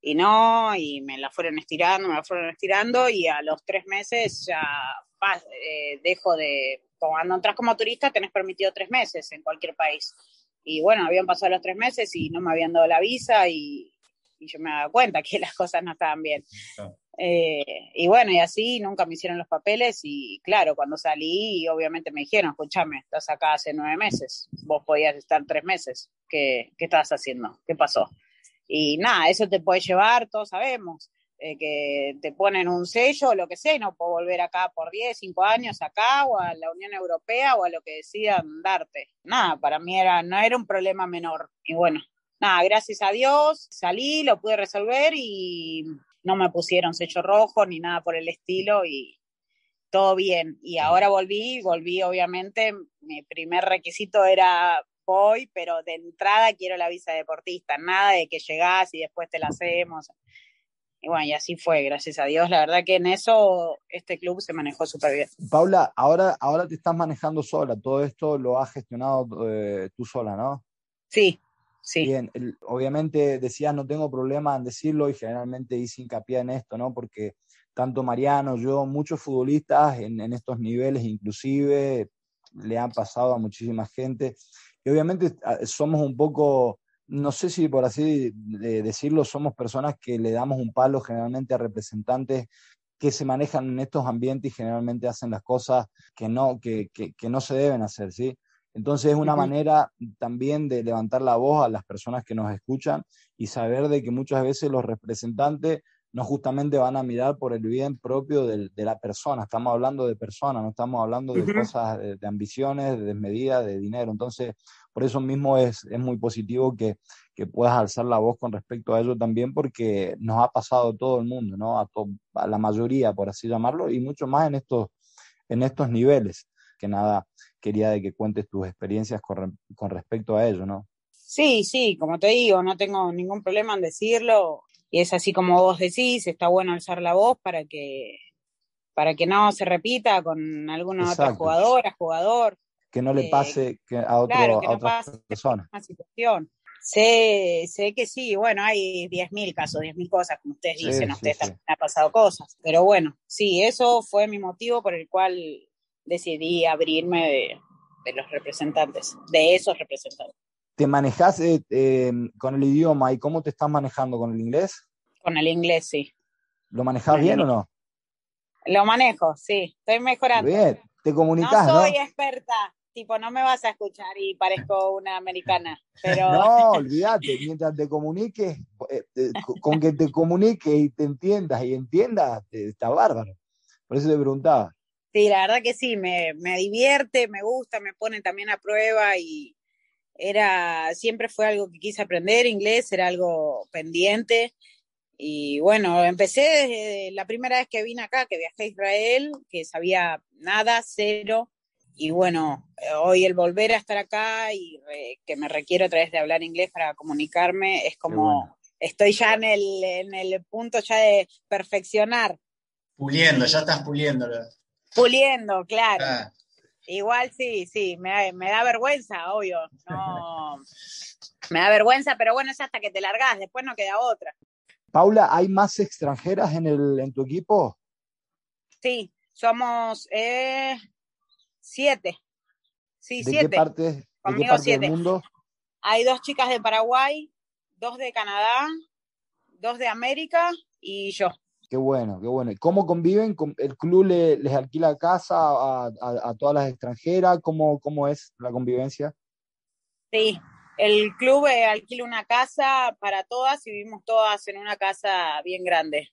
[SPEAKER 5] y, no, y me la fueron estirando, me la fueron estirando y a los tres meses ya eh, dejo de, cuando entras como turista tenés permitido tres meses en cualquier país. Y bueno, habían pasado los tres meses y no me habían dado la visa y, yo me daba cuenta que [laughs] las cosas no estaban bien. Eh, y bueno, y así nunca me hicieron los papeles y claro, cuando salí obviamente me dijeron, escúchame, estás acá hace nueve meses, vos podías estar tres meses, ¿qué, qué estabas haciendo? ¿Qué pasó? Y nada, eso te puede llevar, todos sabemos, eh, que te ponen un sello o lo que sea y no puedo volver acá por 10, 5 años acá o a la Unión Europea o a lo que decidan darte. Nada, para mí era, no era un problema menor. Y bueno, nada, gracias a Dios salí, lo pude resolver y no me pusieron sello rojo ni nada por el estilo y todo bien. Y ahora volví, volví obviamente, mi primer requisito era voy, pero de entrada quiero la visa deportista, nada de que llegás y después te la hacemos. Y bueno, y así fue, gracias a Dios. La verdad que en eso este club se manejó súper bien.
[SPEAKER 3] Paula, ahora, ahora te estás manejando sola, todo esto lo has gestionado eh, tú sola, ¿no?
[SPEAKER 5] Sí, sí.
[SPEAKER 3] Bien, obviamente decías no tengo problema en decirlo y generalmente hice hincapié en esto, ¿no? Porque tanto Mariano, yo, muchos futbolistas en, en estos niveles inclusive le han pasado a muchísima gente. Y obviamente ah, somos un poco no sé si por así decirlo, somos personas que le damos un palo generalmente a representantes que se manejan en estos ambientes y generalmente hacen las cosas que no, que, que, no se deben hacer, ¿sí? Entonces es una manera también de levantar la voz a las personas que nos escuchan y saber de que muchas veces los representantes no justamente van a mirar por el bien propio de, la persona, estamos hablando de personas, no estamos hablando de cosas, de, de, ambiciones, de desmedida, de dinero. Entonces, por eso mismo es, es muy positivo que, que, puedas alzar la voz con respecto a ello también, porque nos ha pasado a todo el mundo, ¿no? A, a la mayoría, por así llamarlo, y mucho más en estos, en estos niveles. Que nada, quería de que cuentes tus experiencias con, con respecto a ello, ¿no?
[SPEAKER 5] Sí, sí, como te digo, no tengo ningún problema en decirlo. Y es así como vos decís, está bueno alzar la voz para que, para que no se repita con alguna otra jugadora, jugador
[SPEAKER 3] que no le eh, pase a, otro, a otra persona.
[SPEAKER 5] situación. Sé, sé que sí, bueno, hay 10.000 casos, 10.000 cosas, como ustedes dicen, a ustedes también han pasado cosas. Pero bueno, sí, eso fue mi motivo por el cual decidí abrirme de, los representantes, de esos representantes.
[SPEAKER 3] ¿Te manejas eh, em, con el idioma y cómo te estás manejando con el inglés?
[SPEAKER 5] Con el inglés, sí.
[SPEAKER 3] ¿Lo manejas bien o no?
[SPEAKER 5] Lo manejo, sí, estoy mejorando.
[SPEAKER 3] Bien, te comunicas,
[SPEAKER 5] ¿no? soy experta, tipo, no me vas a escuchar y parezco una americana. Pero... [laughs]
[SPEAKER 3] No, [laughs] olvídate, mientras te comuniques, eh, con que te comuniques y te entiendas y entiendas, está bárbaro. Por eso te preguntaba.
[SPEAKER 5] Sí, la verdad que sí, me, me divierte, me gusta, me pone también a prueba y era, siempre fue algo que quise aprender, inglés era algo pendiente. Y bueno, empecé desde la primera vez que vine acá, que viajé a Israel, que sabía nada, cero, y bueno, hoy el volver a estar acá y que me requiero a través de hablar inglés para comunicarme, es como, estoy ya en el, en el punto ya de perfeccionar.
[SPEAKER 2] Puliendo, ya estás puliéndolo.
[SPEAKER 5] Puliendo, claro. Ah. Igual sí, sí, me, me, da vergüenza, obvio. No, me da vergüenza, pero bueno, es hasta que te largas, después no queda otra.
[SPEAKER 3] Paula, ¿hay más extranjeras en, el, en tu equipo?
[SPEAKER 5] Sí, somos eh, Siete. Sí,
[SPEAKER 3] ¿De
[SPEAKER 5] siete.
[SPEAKER 3] Qué parte, ¿de qué parte del mundo?
[SPEAKER 5] Hay dos chicas de Paraguay, dos de Canadá, dos de América y yo.
[SPEAKER 3] Qué bueno, qué bueno. ¿Y cómo conviven? ¿El club les alquila casa a, todas las extranjeras? ¿Cómo, ¿Cómo es la convivencia?
[SPEAKER 5] Sí, el club eh, alquila una casa para todas y vivimos todas en una casa bien grande.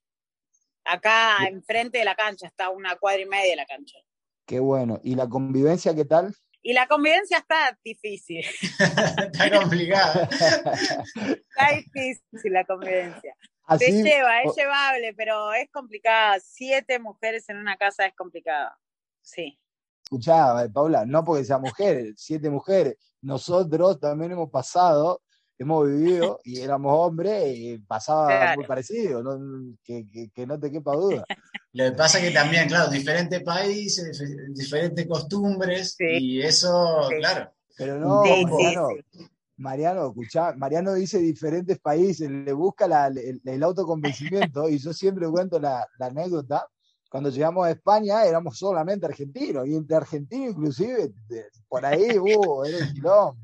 [SPEAKER 5] Acá enfrente de la cancha, está una cuadra y media de la cancha.
[SPEAKER 3] Qué bueno. ¿Y la convivencia qué tal?
[SPEAKER 5] Y la convivencia está difícil. [laughs]
[SPEAKER 2] está complicada. [laughs]
[SPEAKER 5] está difícil la convivencia. Se lleva, es llevable, pero es complicada. Siete mujeres en una casa es complicado. Sí.
[SPEAKER 3] Escuchá, Paula, no porque sea mujeres, [laughs] siete mujeres. Nosotros también hemos pasado hemos vivido [laughs] y éramos hombres y pasaba muy parecido, Que, no te quepa duda. [laughs]
[SPEAKER 2] Lo que pasa es que también, claro, diferentes países, diferentes costumbres y eso, claro.
[SPEAKER 3] Pero no, Mariano, Mariano, escuchá, Mariano dice diferentes países, le busca el, autoconvencimiento y yo siempre cuento la, anécdota. Cuando llegamos a España éramos solamente argentinos y entre argentinos inclusive, por ahí, [laughs] uh, era un quilombo.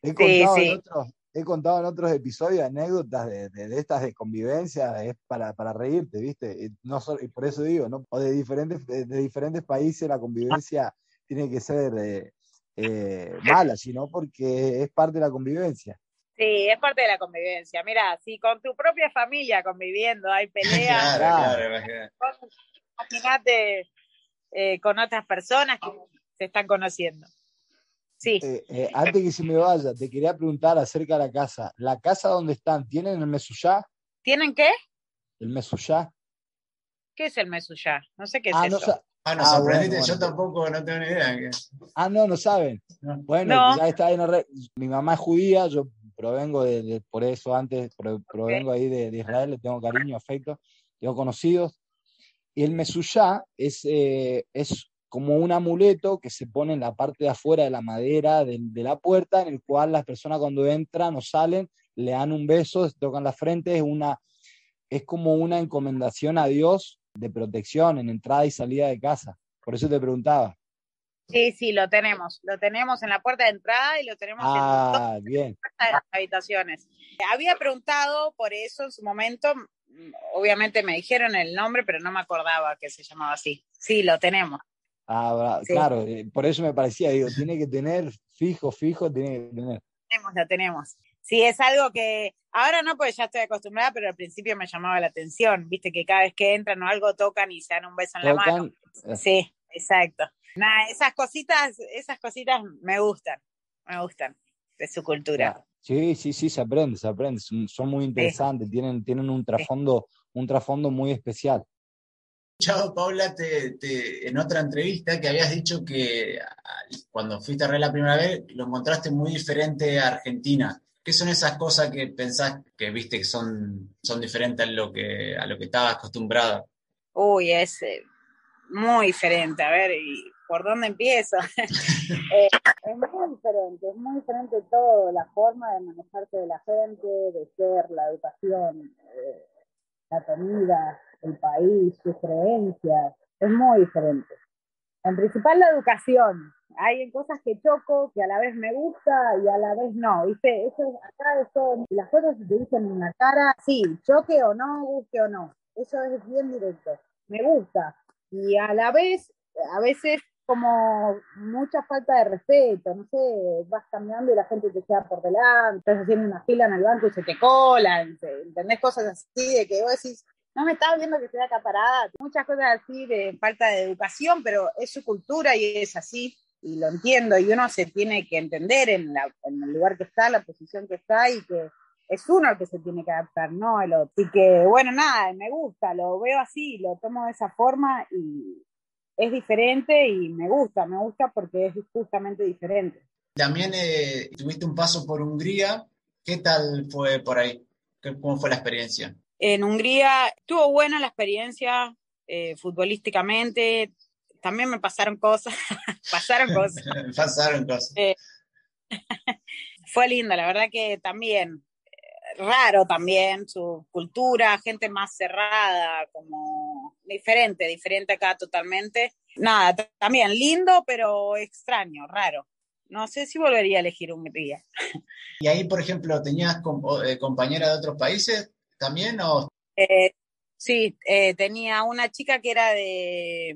[SPEAKER 3] He contado en otros, he contado en otros episodios anécdotas de, de, estas de convivencia, es para, para reírte, ¿viste? No y por eso digo, ¿no? O de diferentes, de, diferentes países la convivencia tiene que ser eh, eh, [laughs] mala, sino porque es parte de la convivencia.
[SPEAKER 5] Sí, es parte de la convivencia. Mira, si con tu propia familia conviviendo hay [laughs] peleas, claro, imagínate eh, con otras personas que se están conociendo. Sí.
[SPEAKER 3] Eh, eh, antes que se me vaya, te quería preguntar acerca de la casa. ¿La casa donde están, tienen el mesuyá?
[SPEAKER 5] ¿Tienen qué?
[SPEAKER 3] El mesuyá.
[SPEAKER 5] ¿Qué es el mesuyá? No sé qué es ah, eso.
[SPEAKER 2] Ah, no, ah, yo tampoco no tengo ni idea.
[SPEAKER 3] Ah, no, no saben. Bueno, ya está en red. Mi mamá es judía, yo provengo de, por eso antes, provengo ahí de, Israel, le tengo cariño, afecto, tengo conocidos. Y el mesuyá es, eh, es como un amuleto que se pone en la parte de afuera de la madera de, la puerta, en el cual las personas cuando entran o salen le dan un beso, se tocan la frente, es, una, es como una encomendación a Dios de protección en entrada y salida de casa. Por eso te preguntaba.
[SPEAKER 5] Sí, sí, lo tenemos. Lo tenemos en la puerta de entrada y lo tenemos en
[SPEAKER 3] ah, bien.
[SPEAKER 5] las habitaciones. Había preguntado por eso en su momento. Obviamente me dijeron el nombre, pero no me acordaba que se llamaba así. Sí, lo tenemos.
[SPEAKER 3] Ah, claro, eh, por eso me parecía, digo, tiene que tener fijo, fijo, tiene que tener.
[SPEAKER 5] Tenemos, lo tenemos. Sí, es algo que ahora no, porque ya estoy acostumbrada, pero al principio me llamaba la atención, viste que cada vez que entran o algo tocan y se dan un beso en la mano. Eh. Sí, exacto. Nada, esas cositas, esas cositas me gustan, me gustan de su cultura.
[SPEAKER 3] Sí, sí, sí, se aprende, se aprende, son, muy interesantes, tienen, tienen un trasfondo, un trasfondo muy especial
[SPEAKER 2] escuchado, Paula, en otra entrevista que habías dicho que cuando fuiste a Real la primera vez lo encontraste muy diferente a Argentina. ¿Qué son esas cosas que pensás que viste que son, son diferentes a lo que, a lo que estabas acostumbrada?
[SPEAKER 5] Uy, es eh, muy diferente. A ver, ¿y ¿por dónde empiezo? [laughs] Eh, es muy diferente, es muy diferente todo, la forma de manejarse de la gente, de ser, la educación, eh, la comida, el país, sus creencias, es muy diferente. En principal la educación. Hay cosas que choco, que a la vez me gusta y a la vez no. ¿Viste? Eso, acá las cosas se te dicen en la cara, sí, choque o no, guste o no. Eso es bien directo. Me gusta. Y a la vez, a veces como mucha falta de respeto, no sé, vas caminando y la gente te queda por delante, estás haciendo una fila en el banco y se te colan, ¿entendés? Cosas así de que vos decís, no me estaba viendo que estoy acá parada. Muchas cosas así de falta de educación, pero es su cultura y es así. Y lo entiendo. Y uno se tiene que entender en, el lugar que está, la posición que está y que es uno el que se tiene que adaptar, no el otro. Y que, bueno, nada, me gusta, lo veo así, lo tomo de esa forma y es diferente y me gusta, me gusta porque es justamente diferente.
[SPEAKER 2] También eh, tuviste un paso por Hungría. ¿Qué tal fue por ahí? ¿Cómo fue la experiencia?
[SPEAKER 5] En Hungría estuvo buena la experiencia eh, futbolísticamente. También me pasaron cosas. [laughs] pasaron cosas. [laughs]
[SPEAKER 2] pasaron cosas. Eh, [laughs]
[SPEAKER 5] fue linda, la verdad que también. Eh, raro también su cultura, gente más cerrada, como diferente, diferente acá totalmente. Nada, también lindo, pero extraño, raro. no sé si volvería a elegir Hungría.
[SPEAKER 2] ¿Y ahí, por ejemplo, tenías eh, compañeras de otros países también? O...
[SPEAKER 5] Eh, sí, eh, tenía una chica que era de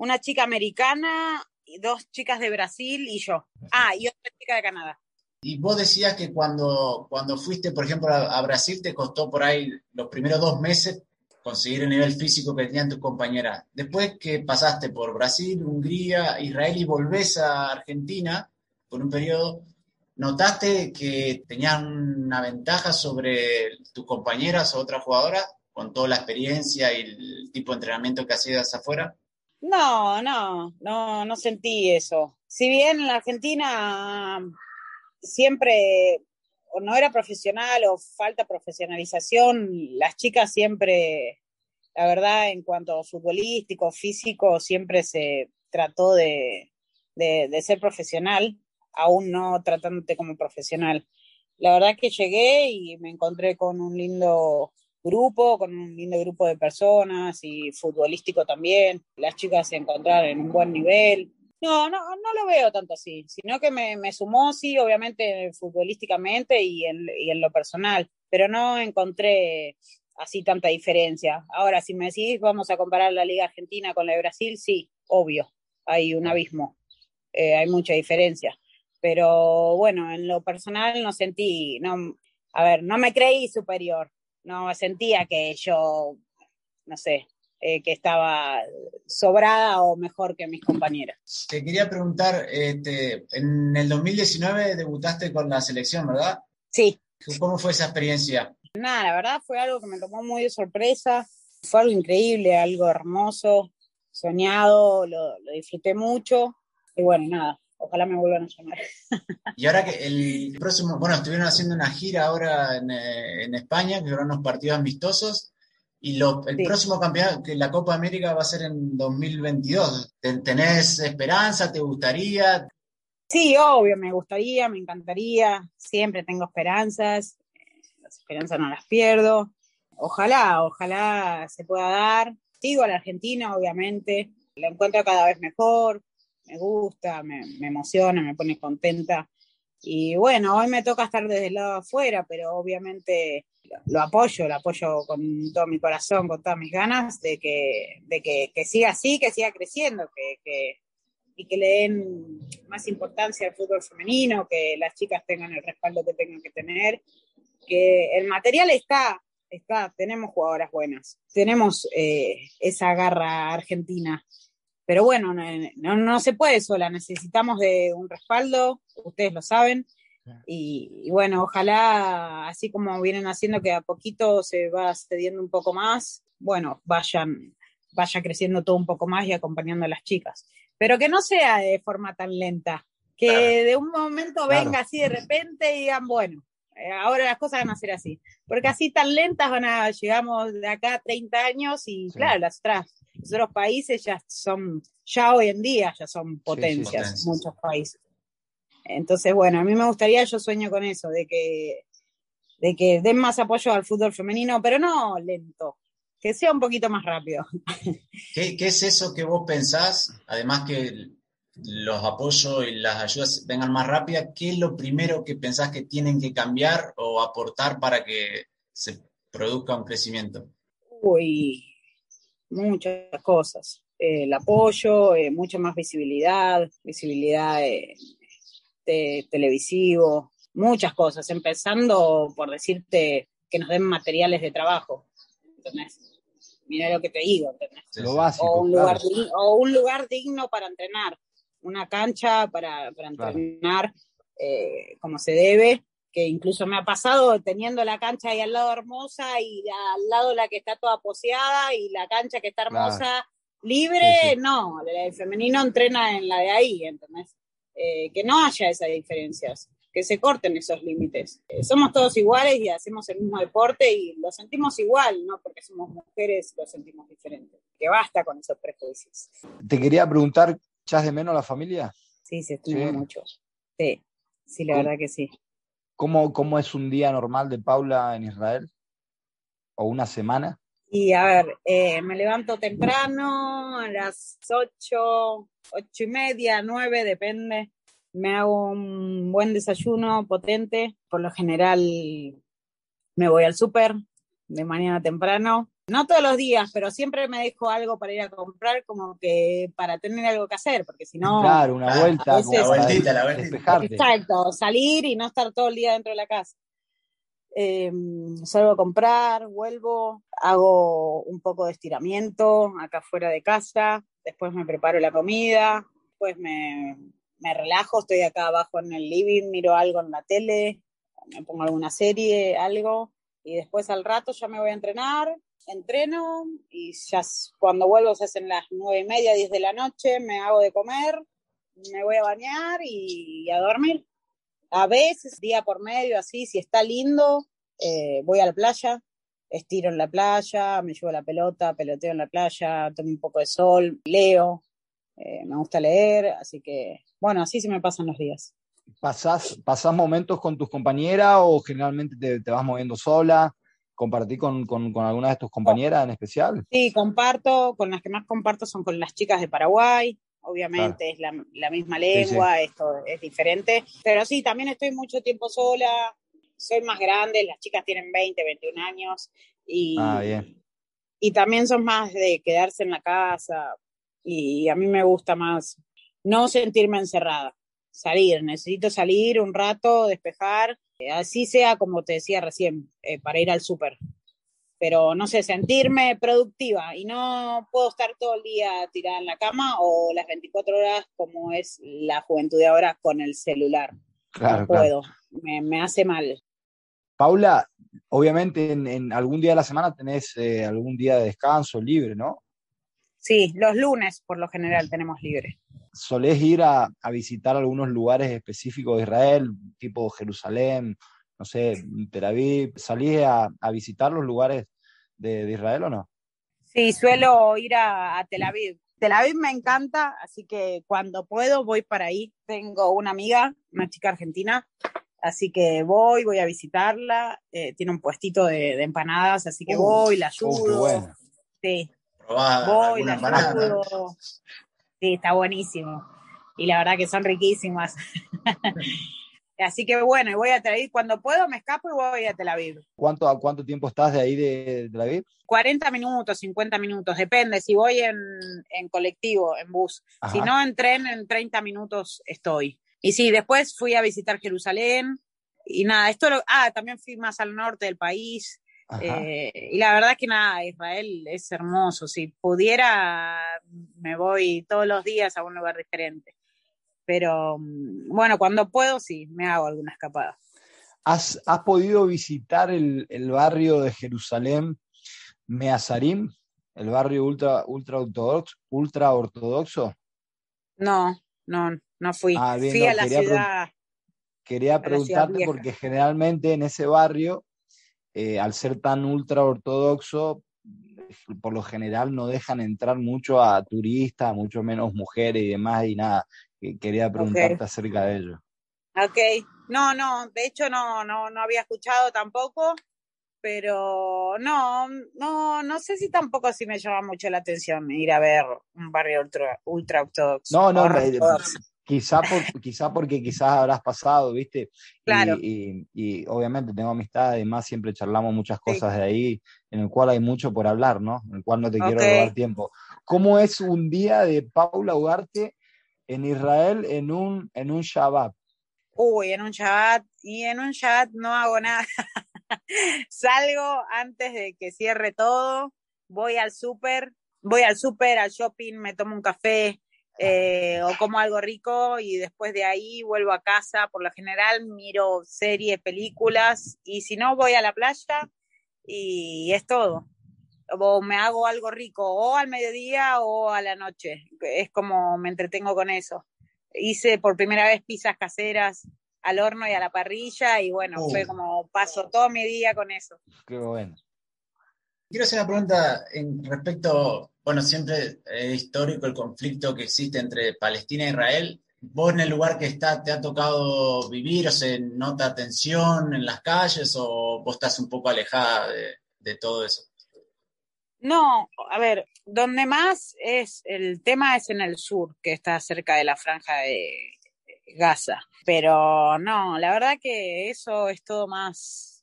[SPEAKER 5] una chica americana, dos chicas de Brasil y yo. Ah, y otra chica de Canadá.
[SPEAKER 2] Y vos decías que cuando, cuando fuiste, por ejemplo, a, Brasil, te costó por ahí los primeros dos meses conseguir el nivel físico que tenían tus compañeras. Después que pasaste por Brasil, Hungría, Israel y volvés a Argentina por un periodo, ¿notaste que tenían una ventaja sobre tus compañeras o otras jugadoras con toda la experiencia y el tipo de entrenamiento que hacías afuera?
[SPEAKER 5] No, no, no, no sentí eso. Si bien en la Argentina siempre o no era profesional o falta profesionalización, las chicas siempre, la verdad, en cuanto a futbolístico, físico, siempre se trató de, de, ser profesional, aún no tratándote como profesional. La verdad que llegué y me encontré con un lindo grupo, con un lindo grupo de personas y futbolístico también. Las chicas se encontraron en un buen nivel. No, no, no lo veo tanto así, sino que me, me sumó, sí, obviamente futbolísticamente y en, y en lo personal, pero no encontré así tanta diferencia. Ahora, si me decís, vamos a comparar la Liga Argentina con la de Brasil, sí, obvio, hay un abismo, eh, hay mucha diferencia. Pero bueno, en lo personal no sentí, no, a ver, no me creí superior, no sentía que yo, no sé, eh, que estaba sobrada o mejor que mis compañeras.
[SPEAKER 2] Te quería preguntar, este, en el 2019 debutaste con la selección, ¿verdad?
[SPEAKER 5] Sí.
[SPEAKER 2] ¿Cómo fue esa experiencia?
[SPEAKER 5] Nada, la verdad fue algo que me tomó muy de sorpresa, fue algo increíble, algo hermoso, soñado, lo, disfruté mucho y bueno, nada, ojalá me vuelvan a llamar.
[SPEAKER 2] Y ahora que el próximo, bueno, estuvieron haciendo una gira ahora en, eh, en España, que fueron unos partidos amistosos. Y lo, el próximo campeonato, que la Copa América va a ser en 2022. ¿Tenés esperanza? ¿Te gustaría?
[SPEAKER 5] Sí, obvio, me gustaría, me encantaría. Siempre tengo esperanzas. Las esperanzas no las pierdo. Ojalá, ojalá se pueda dar. Sigo a la Argentina, obviamente. Lo encuentro cada vez mejor. Me gusta, me, me emociona, me pone contenta. Y bueno, hoy me toca estar desde el lado afuera, pero obviamente lo apoyo, lo apoyo con todo mi corazón, con todas mis ganas de que, de que, siga así, que siga creciendo, que, y que le den más importancia al fútbol femenino, que las chicas tengan el respaldo que tengan que tener, que el material está, está, tenemos jugadoras buenas, tenemos eh, esa garra argentina, pero bueno, no, no, se puede sola, necesitamos de un respaldo, ustedes lo saben, y, bueno, ojalá, así como vienen haciendo que a poquito se va cediendo un poco más, bueno, vayan, vaya creciendo todo un poco más y acompañando a las chicas. Pero que no sea de forma tan lenta, que de un momento venga así de repente y digan, bueno, ahora las cosas van a ser así. Porque así tan lentas van a, llegamos de acá a 30 años y claro, las otras, los otros países ya son, ya hoy en día ya son potencias, muchos países. Entonces, bueno, a mí me gustaría, yo sueño con eso, de que, de que den más apoyo al fútbol femenino, pero no lento, que sea un poquito más rápido.
[SPEAKER 2] ¿Qué, es eso que vos pensás, además que los apoyos y las ayudas vengan más rápidas, qué es lo primero que pensás que tienen que cambiar o aportar para que se produzca un crecimiento?
[SPEAKER 5] Uy, muchas cosas. el apoyo, eh, mucha más visibilidad, visibilidad televisivo, muchas cosas, empezando por decirte que nos den materiales de trabajo. Mira lo que te digo, o, un lugar digno, o un lugar digno para entrenar, una cancha para, entrenar eh, como se debe, que incluso me ha pasado teniendo la cancha ahí al lado hermosa y al lado la que está toda poseada y la cancha que está hermosa libre, no, el femenino entrena en la de ahí, ¿entendés? Eh, que no haya esas diferencias, que se corten esos límites. Eh, somos todos iguales y hacemos el mismo deporte y lo sentimos igual, no porque somos mujeres lo sentimos diferente. Que basta con esos prejuicios.
[SPEAKER 3] Te quería preguntar, ¿chas de menos la familia?
[SPEAKER 5] Sí, se estima mucho. Sí, sí, la verdad que sí.
[SPEAKER 3] ¿Cómo, ¿Cómo es un día normal de Paula en Israel? ¿O una semana?
[SPEAKER 5] Y a ver, eh, me levanto temprano, a las ocho, ocho y media, nueve, depende. me hago un buen desayuno potente. Por lo general me voy al súper de mañana temprano. No todos los días, pero siempre me dejo algo para ir a comprar, como que para tener algo que hacer, porque si no.
[SPEAKER 3] Claro, una vuelta.
[SPEAKER 2] la vueltita, la vueltita.
[SPEAKER 5] Exacto, salir y no estar todo el día dentro de la casa. Eh, salgo a comprar, vuelvo, hago un poco de estiramiento acá fuera de casa, después me preparo la comida, después me, me relajo, estoy acá abajo en el living, miro algo en la tele, me pongo alguna serie, algo, y después al rato ya me voy a entrenar, entreno y ya cuando vuelvo se hacen las nueve y media, diez de la noche, me hago de comer, me voy a bañar y a dormir. A veces, día por medio, así, si está lindo, eh, voy a la playa, estiro en la playa, me llevo la pelota, peloteo en la playa, tomo un poco de sol, leo, eh, me gusta leer, así que, bueno, así se me pasan los días.
[SPEAKER 3] ¿Pasás, pasás momentos con tus compañeras o generalmente te, vas moviendo sola? ¿Compartí con, con, con alguna de tus compañeras en especial?
[SPEAKER 5] Sí, comparto, con las que más comparto son con las chicas de Paraguay, obviamente es la, la, misma lengua, esto es diferente, pero sí, también estoy mucho tiempo sola, soy más grande, las chicas tienen 20, 21 años y,
[SPEAKER 3] ah, bien.
[SPEAKER 5] y también son más de quedarse en la casa y a mí me gusta más no sentirme encerrada, salir, necesito salir un rato, despejar, así sea como te decía recién, eh, para ir al súper pero no sé, sentirme productiva y no puedo estar todo el día tirada en la cama o las 24 horas como es la juventud de ahora con el celular.
[SPEAKER 3] Claro,
[SPEAKER 5] no puedo, Me, me, hace mal.
[SPEAKER 3] Paula, obviamente en, algún día de la semana tenés eh, algún día de descanso libre, ¿no?
[SPEAKER 5] Sí, los lunes por lo general tenemos libre.
[SPEAKER 3] ¿Solés ir a, a visitar algunos lugares específicos de Israel, tipo Jerusalén, no sé, Tel Aviv, ¿salís a, a visitar los lugares de, de, Israel o no?
[SPEAKER 5] Sí, suelo ir a, a, Tel Aviv. Tel Aviv me encanta, así que cuando puedo voy para ahí. Tengo una amiga, una chica argentina, así que voy, voy a visitarla. Eh, tiene un puestito de, de, empanadas, así que voy, la ayudo.
[SPEAKER 3] Uh, bueno.
[SPEAKER 5] Sí.
[SPEAKER 2] Probada,
[SPEAKER 5] voy, la ayudo. Sí, está buenísimo. Y la verdad que son riquísimas. [laughs] Así que bueno, voy a Tel Aviv. Cuando puedo me escapo y voy a Tel Aviv.
[SPEAKER 3] ¿Cuánto, ¿A cuánto tiempo estás de ahí de Tel Aviv?
[SPEAKER 5] 40 minutos, 50 minutos, depende. Si voy en, en colectivo, en bus. Ajá. Si no, en tren, en 30 minutos estoy. Y sí, después fui a visitar Jerusalén. Y nada, esto lo, ah, también fui más al norte del país. Eh, y la verdad que nada, Israel es hermoso. Si pudiera, me voy todos los días a un lugar diferente pero mm, bueno, cuando puedo sí, me hago alguna escapada.
[SPEAKER 3] ¿Has, has podido visitar el, el, barrio de Jerusalén, Meazarim, el barrio ultra, ultra, ortodoxo, ultra ortodoxo?
[SPEAKER 5] No, no, no fui.
[SPEAKER 3] Ah, bien,
[SPEAKER 5] fui
[SPEAKER 3] no,
[SPEAKER 5] a la
[SPEAKER 3] quería
[SPEAKER 5] ciudad.
[SPEAKER 3] Quería preguntarte porque generalmente en ese barrio, eh, al ser tan ultra ortodoxo, por lo general no dejan entrar mucho a turistas, mucho menos mujeres y demás, y nada, quería preguntarte okay. acerca de ello.
[SPEAKER 5] Ok, no, no, de hecho no, no, no había escuchado tampoco, pero no, no, no sé si tampoco si me llama mucho la atención ir a ver un barrio ultra, ultra ortodoxo.
[SPEAKER 3] No, no, ortodoxo. Quizá, por, quizá porque quizás habrás pasado, ¿viste?
[SPEAKER 5] Claro.
[SPEAKER 3] Y, y, y, obviamente tengo amistad, además siempre charlamos muchas cosas sí. de ahí, en el cual hay mucho por hablar, ¿no? En el cual no te okay. quiero robar tiempo. ¿Cómo es un día de Paula Ugarte en Israel en un, en un Shabbat?
[SPEAKER 5] Uy, en un Shabbat, y en un Shabbat no hago nada. [laughs] Salgo antes de que cierre todo, voy al súper, voy al súper, al shopping, me tomo un café eh, o como algo rico y después de ahí vuelvo a casa. Por lo general miro series, películas y si no voy a la playa y es todo o me hago algo rico o al mediodía o a la noche. Es como me entretengo con eso. Hice por primera vez pizzas caseras al horno y a la parrilla y bueno, uh. fue como paso todo mi día con eso.
[SPEAKER 3] Qué bueno.
[SPEAKER 2] Quiero hacer una pregunta en respecto, bueno, siempre es histórico el conflicto que existe entre Palestina e Israel. ¿Vos en el lugar que está te ha tocado vivir o se nota tensión en las calles o vos estás un poco alejada de, de todo eso?
[SPEAKER 5] No, a ver, donde más es el tema es en el sur, que está cerca de la franja de Gaza. Pero no, la verdad que eso es todo más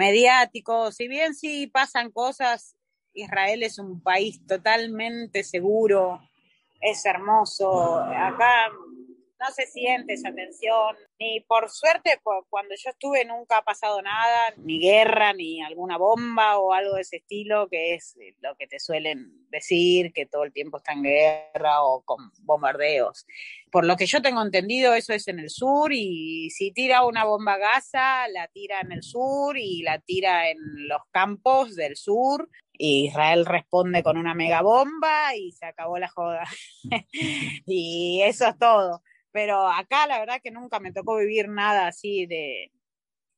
[SPEAKER 5] mediático. Si bien sí pasan cosas, Israel es un país totalmente seguro, es hermoso. Acá no se siente esa tensión, ni por suerte cuando yo estuve nunca ha pasado nada, ni guerra, ni alguna bomba o algo de ese estilo, que es lo que te suelen decir, que todo el tiempo está en guerra o con bombardeos. Por lo que yo tengo entendido, eso es en el sur y si tira una bomba a Gaza, la tira en el sur y la tira en los campos del sur. Israel responde con una megabomba y se acabó la joda. [laughs] y eso es todo pero acá la verdad que nunca me tocó vivir nada así de,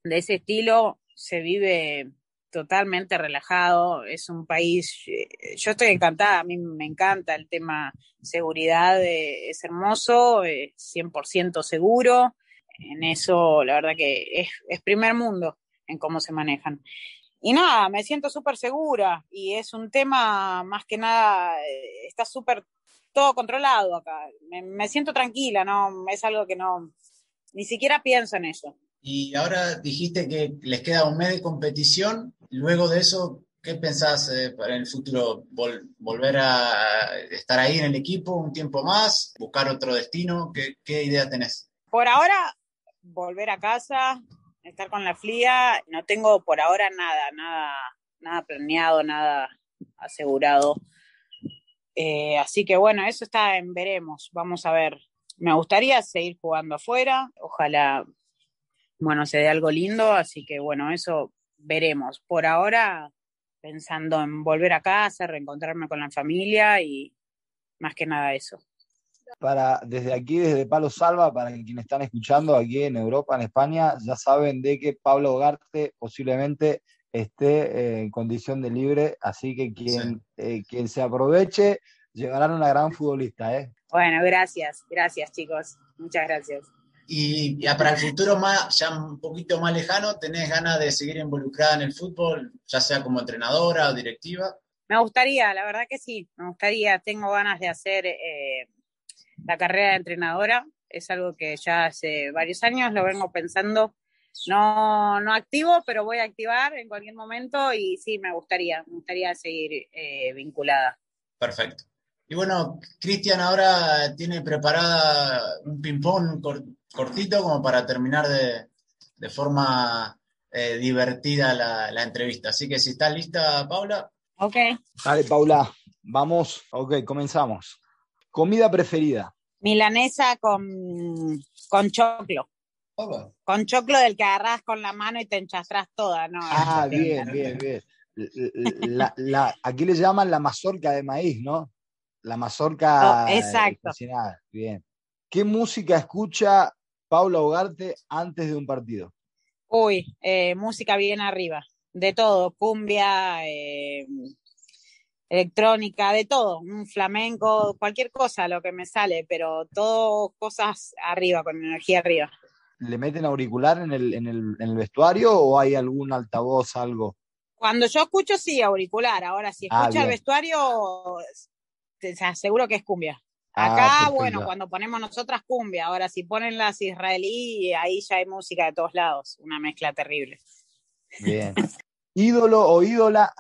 [SPEAKER 5] de ese estilo, se vive totalmente relajado, es un país, eh, yo estoy encantada, a mí me encanta el tema seguridad, eh, es hermoso, es 100% seguro, en eso la verdad que es, es primer mundo en cómo se manejan. Y nada, me siento súper segura y es un tema más que nada, eh, está súper todo controlado acá. Me, siento tranquila, ¿no? Es algo que no, ni siquiera pienso en eso.
[SPEAKER 2] Y ahora dijiste que les queda un mes de competición. Luego de eso, ¿qué pensás eh, para el futuro? ¿Volver a estar ahí en el equipo un tiempo más? ¿Buscar otro destino? ¿Qué, qué idea tenés?
[SPEAKER 5] Por ahora, volver a casa, estar con la FLIA. No tengo por ahora nada, nada, nada planeado, nada asegurado. Eh, así que bueno, eso está en veremos, vamos a ver. Me gustaría seguir jugando afuera, ojalá, bueno, se dé algo lindo, así que bueno, eso veremos. Por ahora, pensando en volver a casa, reencontrarme con la familia y más que nada eso.
[SPEAKER 3] Para, desde aquí, desde Palo Salva, para quienes están escuchando aquí en Europa, en España, ya saben de que Pablo Garte posiblemente esté eh, en condición de libre, así que quien, eh, quien se aproveche llegará a una gran futbolista. ¿eh?
[SPEAKER 5] Bueno, gracias, gracias chicos, muchas gracias.
[SPEAKER 2] Y ya para el futuro más, ya un poquito más lejano, ¿tenés ganas de seguir involucrada en el fútbol, ya sea como entrenadora o directiva?
[SPEAKER 5] Me gustaría, la verdad que sí, me gustaría, tengo ganas de hacer la carrera de entrenadora, es algo que ya hace varios años lo vengo pensando no, no activo, pero voy a activar en cualquier momento y sí, me gustaría, me gustaría seguir eh, vinculada.
[SPEAKER 2] Perfecto. Y bueno, Cristian ahora tiene preparada un ping-pong cortito como para terminar de, de forma eh, divertida la, la, entrevista. Así que si está lista, Paula.
[SPEAKER 5] Ok.
[SPEAKER 3] Dale, Paula, vamos. Ok, comenzamos. Comida preferida.
[SPEAKER 5] Milanesa con, con choclo. Con choclo del que agarras con la mano y te enchastras toda, ¿no?
[SPEAKER 3] Ah, bien, bien, bien. La, aquí le llaman la mazorca de maíz, ¿no? La mazorca
[SPEAKER 5] oh, exacto.
[SPEAKER 3] Bien. ¿Qué música escucha Paula Ugarte antes de un partido?
[SPEAKER 5] Uy, eh, música bien arriba. De todo, cumbia, eh, electrónica, de todo, un flamenco, cualquier cosa, lo que me sale, pero todo cosas arriba, con energía arriba.
[SPEAKER 3] ¿Le meten auricular en el, en el, en el vestuario o hay algún altavoz, algo?
[SPEAKER 5] Cuando yo escucho, sí, auricular. Ahora, si ah, escucha el vestuario, te aseguro que es cumbia. Ah, Acá, bueno, cuando ponemos nosotras cumbia. Ahora, si ponen las israelí, ahí ya hay música de todos lados. Una mezcla terrible.
[SPEAKER 3] Bien. ¿Ídolo o ídola?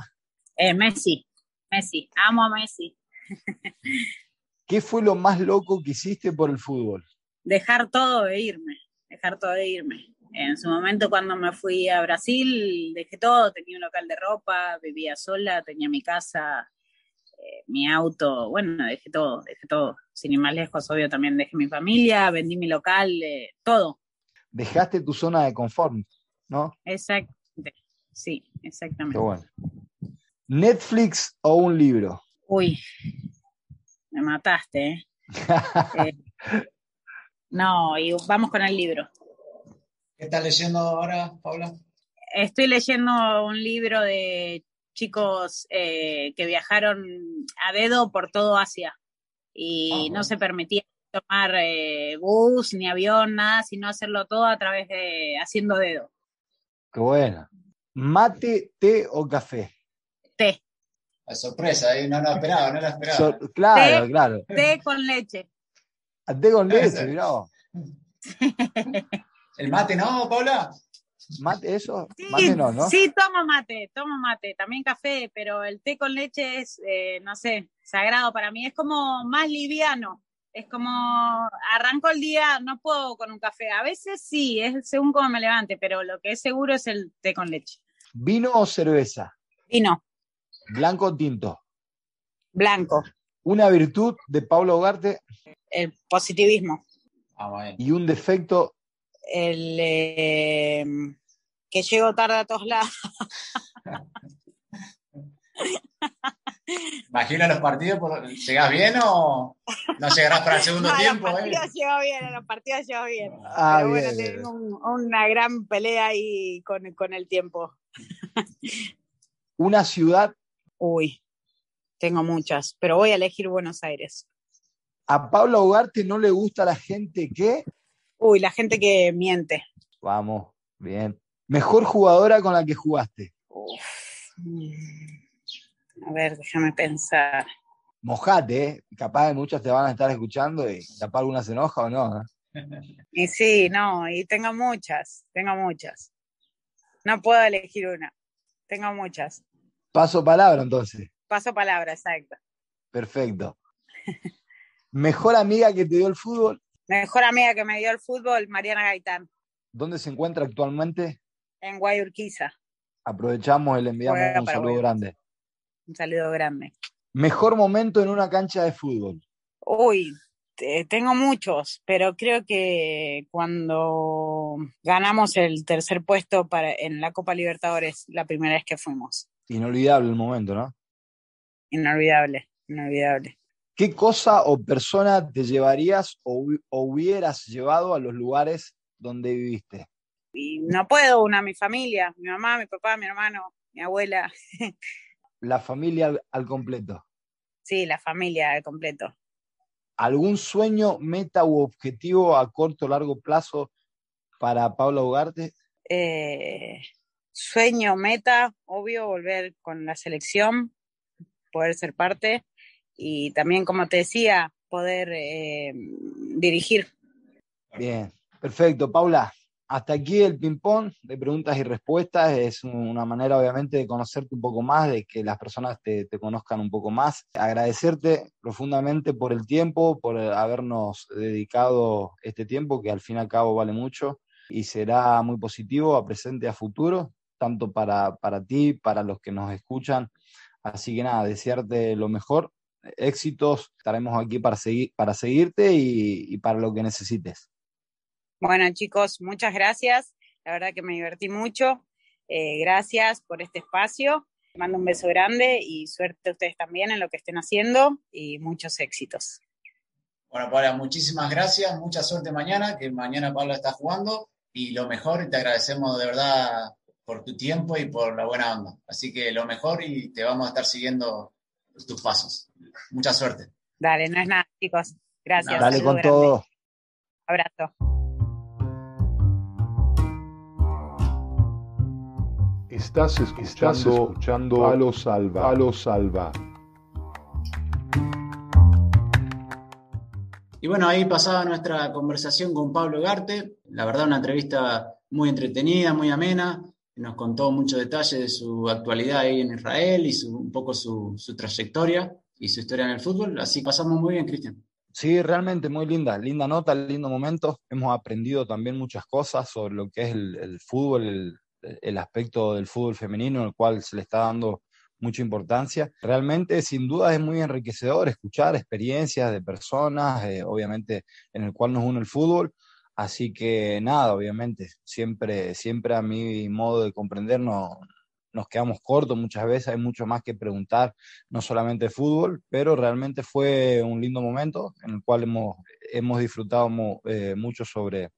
[SPEAKER 5] Eh, Messi. Messi. Amo a Messi.
[SPEAKER 3] ¿Qué fue lo más loco que hiciste por el fútbol?
[SPEAKER 5] Dejar todo e irme dejar todo de irme. En su momento cuando me fui a Brasil, dejé todo, tenía un local de ropa, vivía sola, tenía mi casa, eh, mi auto, bueno, dejé todo, dejé todo. Sin ir más lejos, obvio, también dejé mi familia, vendí mi local, eh, todo.
[SPEAKER 3] Dejaste tu zona de confort, ¿no?
[SPEAKER 5] Exacto, sí, exactamente.
[SPEAKER 3] Qué bueno. ¿Netflix o un libro?
[SPEAKER 5] Uy, me mataste, ¿eh? [laughs] eh no, y vamos con el libro.
[SPEAKER 2] ¿Qué estás leyendo ahora, Paula?
[SPEAKER 5] Estoy leyendo un libro de chicos eh, que viajaron a dedo por todo Asia y ah, no se permitía tomar eh, bus ni avión, nada, sino hacerlo todo a través de haciendo dedo.
[SPEAKER 3] Qué bueno. ¿Mate, té o café?
[SPEAKER 5] Té.
[SPEAKER 2] La sorpresa, ¿eh? no la esperaba, no la esperaba.
[SPEAKER 3] claro, claro.
[SPEAKER 5] Té con leche.
[SPEAKER 3] Té con leche, mirá. [laughs]
[SPEAKER 2] ¿El mate no, Paula?
[SPEAKER 3] ¿Mate eso?
[SPEAKER 5] Sí,
[SPEAKER 3] Mate no, ¿no?
[SPEAKER 5] sí, tomo mate, tomo mate, también café, pero el té con leche es, eh, no sé, sagrado para mí, es como más liviano, es como arranco el día, no puedo con un café, a veces sí, es según cómo me levante, pero lo que es seguro es el té con leche.
[SPEAKER 3] ¿Vino o cerveza?
[SPEAKER 5] Vino,
[SPEAKER 3] ¿Blanco o tinto?
[SPEAKER 5] blanco,
[SPEAKER 3] Una virtud de Pablo Ugarte
[SPEAKER 5] el positivismo,
[SPEAKER 2] Ah, bueno.
[SPEAKER 3] y un defecto
[SPEAKER 5] el eh, que llego tarde a todos lados. [laughs]
[SPEAKER 2] Imagina los partidos, por- ¿llegás bien o no llegarás para el segundo [laughs]
[SPEAKER 5] No, a
[SPEAKER 2] tiempo?
[SPEAKER 5] los
[SPEAKER 2] eh?
[SPEAKER 5] partidos llegó bien, a los partidos llegó bien.
[SPEAKER 3] Ah,
[SPEAKER 5] Pero bueno,
[SPEAKER 3] bien, bien,
[SPEAKER 5] tengo un- una gran pelea ahí con, con el tiempo.
[SPEAKER 3] una ciudad.
[SPEAKER 5] Uy, tengo muchas, pero voy a elegir Buenos Aires.
[SPEAKER 3] A Pablo Ugarte no le gusta la gente que.
[SPEAKER 5] Uy, la gente que miente.
[SPEAKER 3] Vamos, bien. Mejor jugadora con la que jugaste.
[SPEAKER 5] Mm. A ver, déjame pensar.
[SPEAKER 3] Mojate, ¿eh? Capaz de muchas te van a estar escuchando y capaz alguna se enoja o no. [laughs]
[SPEAKER 5] Y sí, no, y tengo muchas, tengo muchas. No puedo elegir una. Tengo muchas.
[SPEAKER 3] Paso palabra entonces.
[SPEAKER 5] Paso palabra, exacto.
[SPEAKER 3] Perfecto. [laughs] Mejor amiga que te dio el fútbol.
[SPEAKER 5] Mejor amiga que me dio el fútbol, Mariana Gaitán,
[SPEAKER 3] ¿Dónde se encuentra actualmente?
[SPEAKER 5] en Guayurquiza.
[SPEAKER 3] Aprovechamos y le enviamos
[SPEAKER 5] Juega
[SPEAKER 3] un saludo
[SPEAKER 5] Guayurquiza.
[SPEAKER 3] grande.
[SPEAKER 5] Un saludo grande.
[SPEAKER 3] Mejor momento en una cancha de fútbol.
[SPEAKER 5] Uy, te- tengo muchos, pero creo que cuando ganamos el tercer puesto para, en la Copa Libertadores, la primera vez que fuimos.
[SPEAKER 3] Inolvidable el momento, ¿no?
[SPEAKER 5] Inolvidable, inolvidable.
[SPEAKER 3] ¿Qué cosa o persona te llevarías o, hu- o hubieras llevado a los lugares donde viviste?
[SPEAKER 5] Y no puedo, una, mi familia, mi mamá, mi papá, mi hermano, mi abuela. [laughs]
[SPEAKER 3] La familia al, al completo.
[SPEAKER 5] Sí, la familia al completo.
[SPEAKER 3] ¿Algún sueño, meta u objetivo a corto o largo plazo para Pablo Ugarte?
[SPEAKER 5] Eh, sueño, meta, obvio, volver con la selección, poder ser parte y también, como te decía, poder eh, dirigir.
[SPEAKER 3] Bien, perfecto. Paula, hasta aquí el ping-pong de preguntas y respuestas. Es una manera, obviamente, de conocerte un poco más, de que las personas te, conozcan un poco más. Agradecerte profundamente por el tiempo, por habernos dedicado este tiempo, que al fin y al cabo vale mucho y será muy positivo a presente a futuro, tanto para, para ti, para los que nos escuchan. Así que nada, desearte lo mejor, éxitos, estaremos aquí para, seguir, para seguirte y, y para lo que necesites.
[SPEAKER 5] Bueno, chicos, muchas gracias. La verdad que me divertí mucho. Eh, gracias por este espacio. Mando un beso grande y suerte a ustedes también en lo que estén haciendo y muchos éxitos.
[SPEAKER 2] Bueno, Paula, muchísimas gracias, mucha suerte mañana, que mañana Paula está jugando y lo mejor y te agradecemos de verdad por tu tiempo y por la buena onda. Así que lo mejor y te vamos a estar siguiendo tus pasos. Mucha suerte.
[SPEAKER 5] Dale, no es nada, chicos. Gracias.
[SPEAKER 3] Dale
[SPEAKER 5] saludo
[SPEAKER 3] con
[SPEAKER 5] grande.
[SPEAKER 3] todo.
[SPEAKER 5] Abrazo.
[SPEAKER 1] Estás escuchando, escuchando Palo Salva. Palo Salva.
[SPEAKER 2] Y bueno, ahí pasaba nuestra conversación con Pablo Garte. La verdad, una entrevista muy entretenida, muy amena. Nos contó muchos detalles de su actualidad ahí en Israel y su- un poco su, su trayectoria y su historia en el fútbol. Así pasamos muy bien, Cristian.
[SPEAKER 3] Sí, realmente muy linda, linda nota, lindo momento. Hemos aprendido también muchas cosas sobre lo que es el, el fútbol, el, el aspecto del fútbol femenino, el cual se le está dando mucha importancia. Realmente, sin duda, es muy enriquecedor escuchar experiencias de personas, eh, obviamente, en el cual nos une el fútbol. Así que nada, obviamente, siempre, siempre a mi modo de comprender no- nos quedamos cortos muchas veces, hay mucho más que preguntar, no solamente fútbol, pero realmente fue un lindo momento en el cual hemos, hemos disfrutado eh, mucho sobre,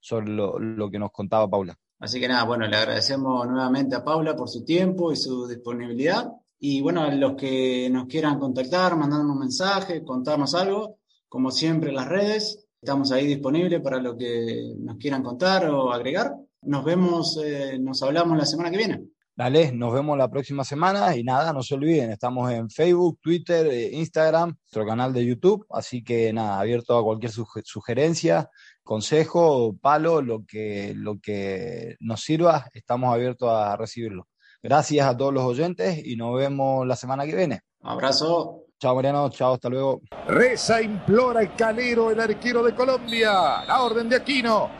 [SPEAKER 3] sobre lo, lo que nos contaba Paula.
[SPEAKER 2] Así que nada, bueno, le agradecemos nuevamente a Paula por su tiempo y su disponibilidad. Y bueno, los que nos quieran contactar, mandarnos un mensaje, contarnos algo, como siempre las redes, estamos ahí disponibles para lo que nos quieran contar o agregar. Nos vemos, eh, nos hablamos la semana que viene.
[SPEAKER 3] Dale, nos vemos la próxima semana y nada, no se olviden, estamos en Facebook, Twitter, eh, Instagram, nuestro canal de YouTube, así que nada, abierto a cualquier sugerencia, consejo, palo, lo que, lo que nos sirva, estamos abiertos a recibirlo. Gracias a todos los oyentes y nos vemos la semana que viene.
[SPEAKER 2] abrazo.
[SPEAKER 3] Chao Mariano, chao, hasta luego.
[SPEAKER 6] Reza, implora el calero, el arquero de Colombia. La orden de Aquino.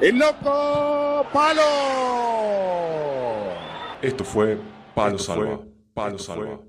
[SPEAKER 6] El loco palo.
[SPEAKER 1] Esto fue Palo Salva. Palo Salva.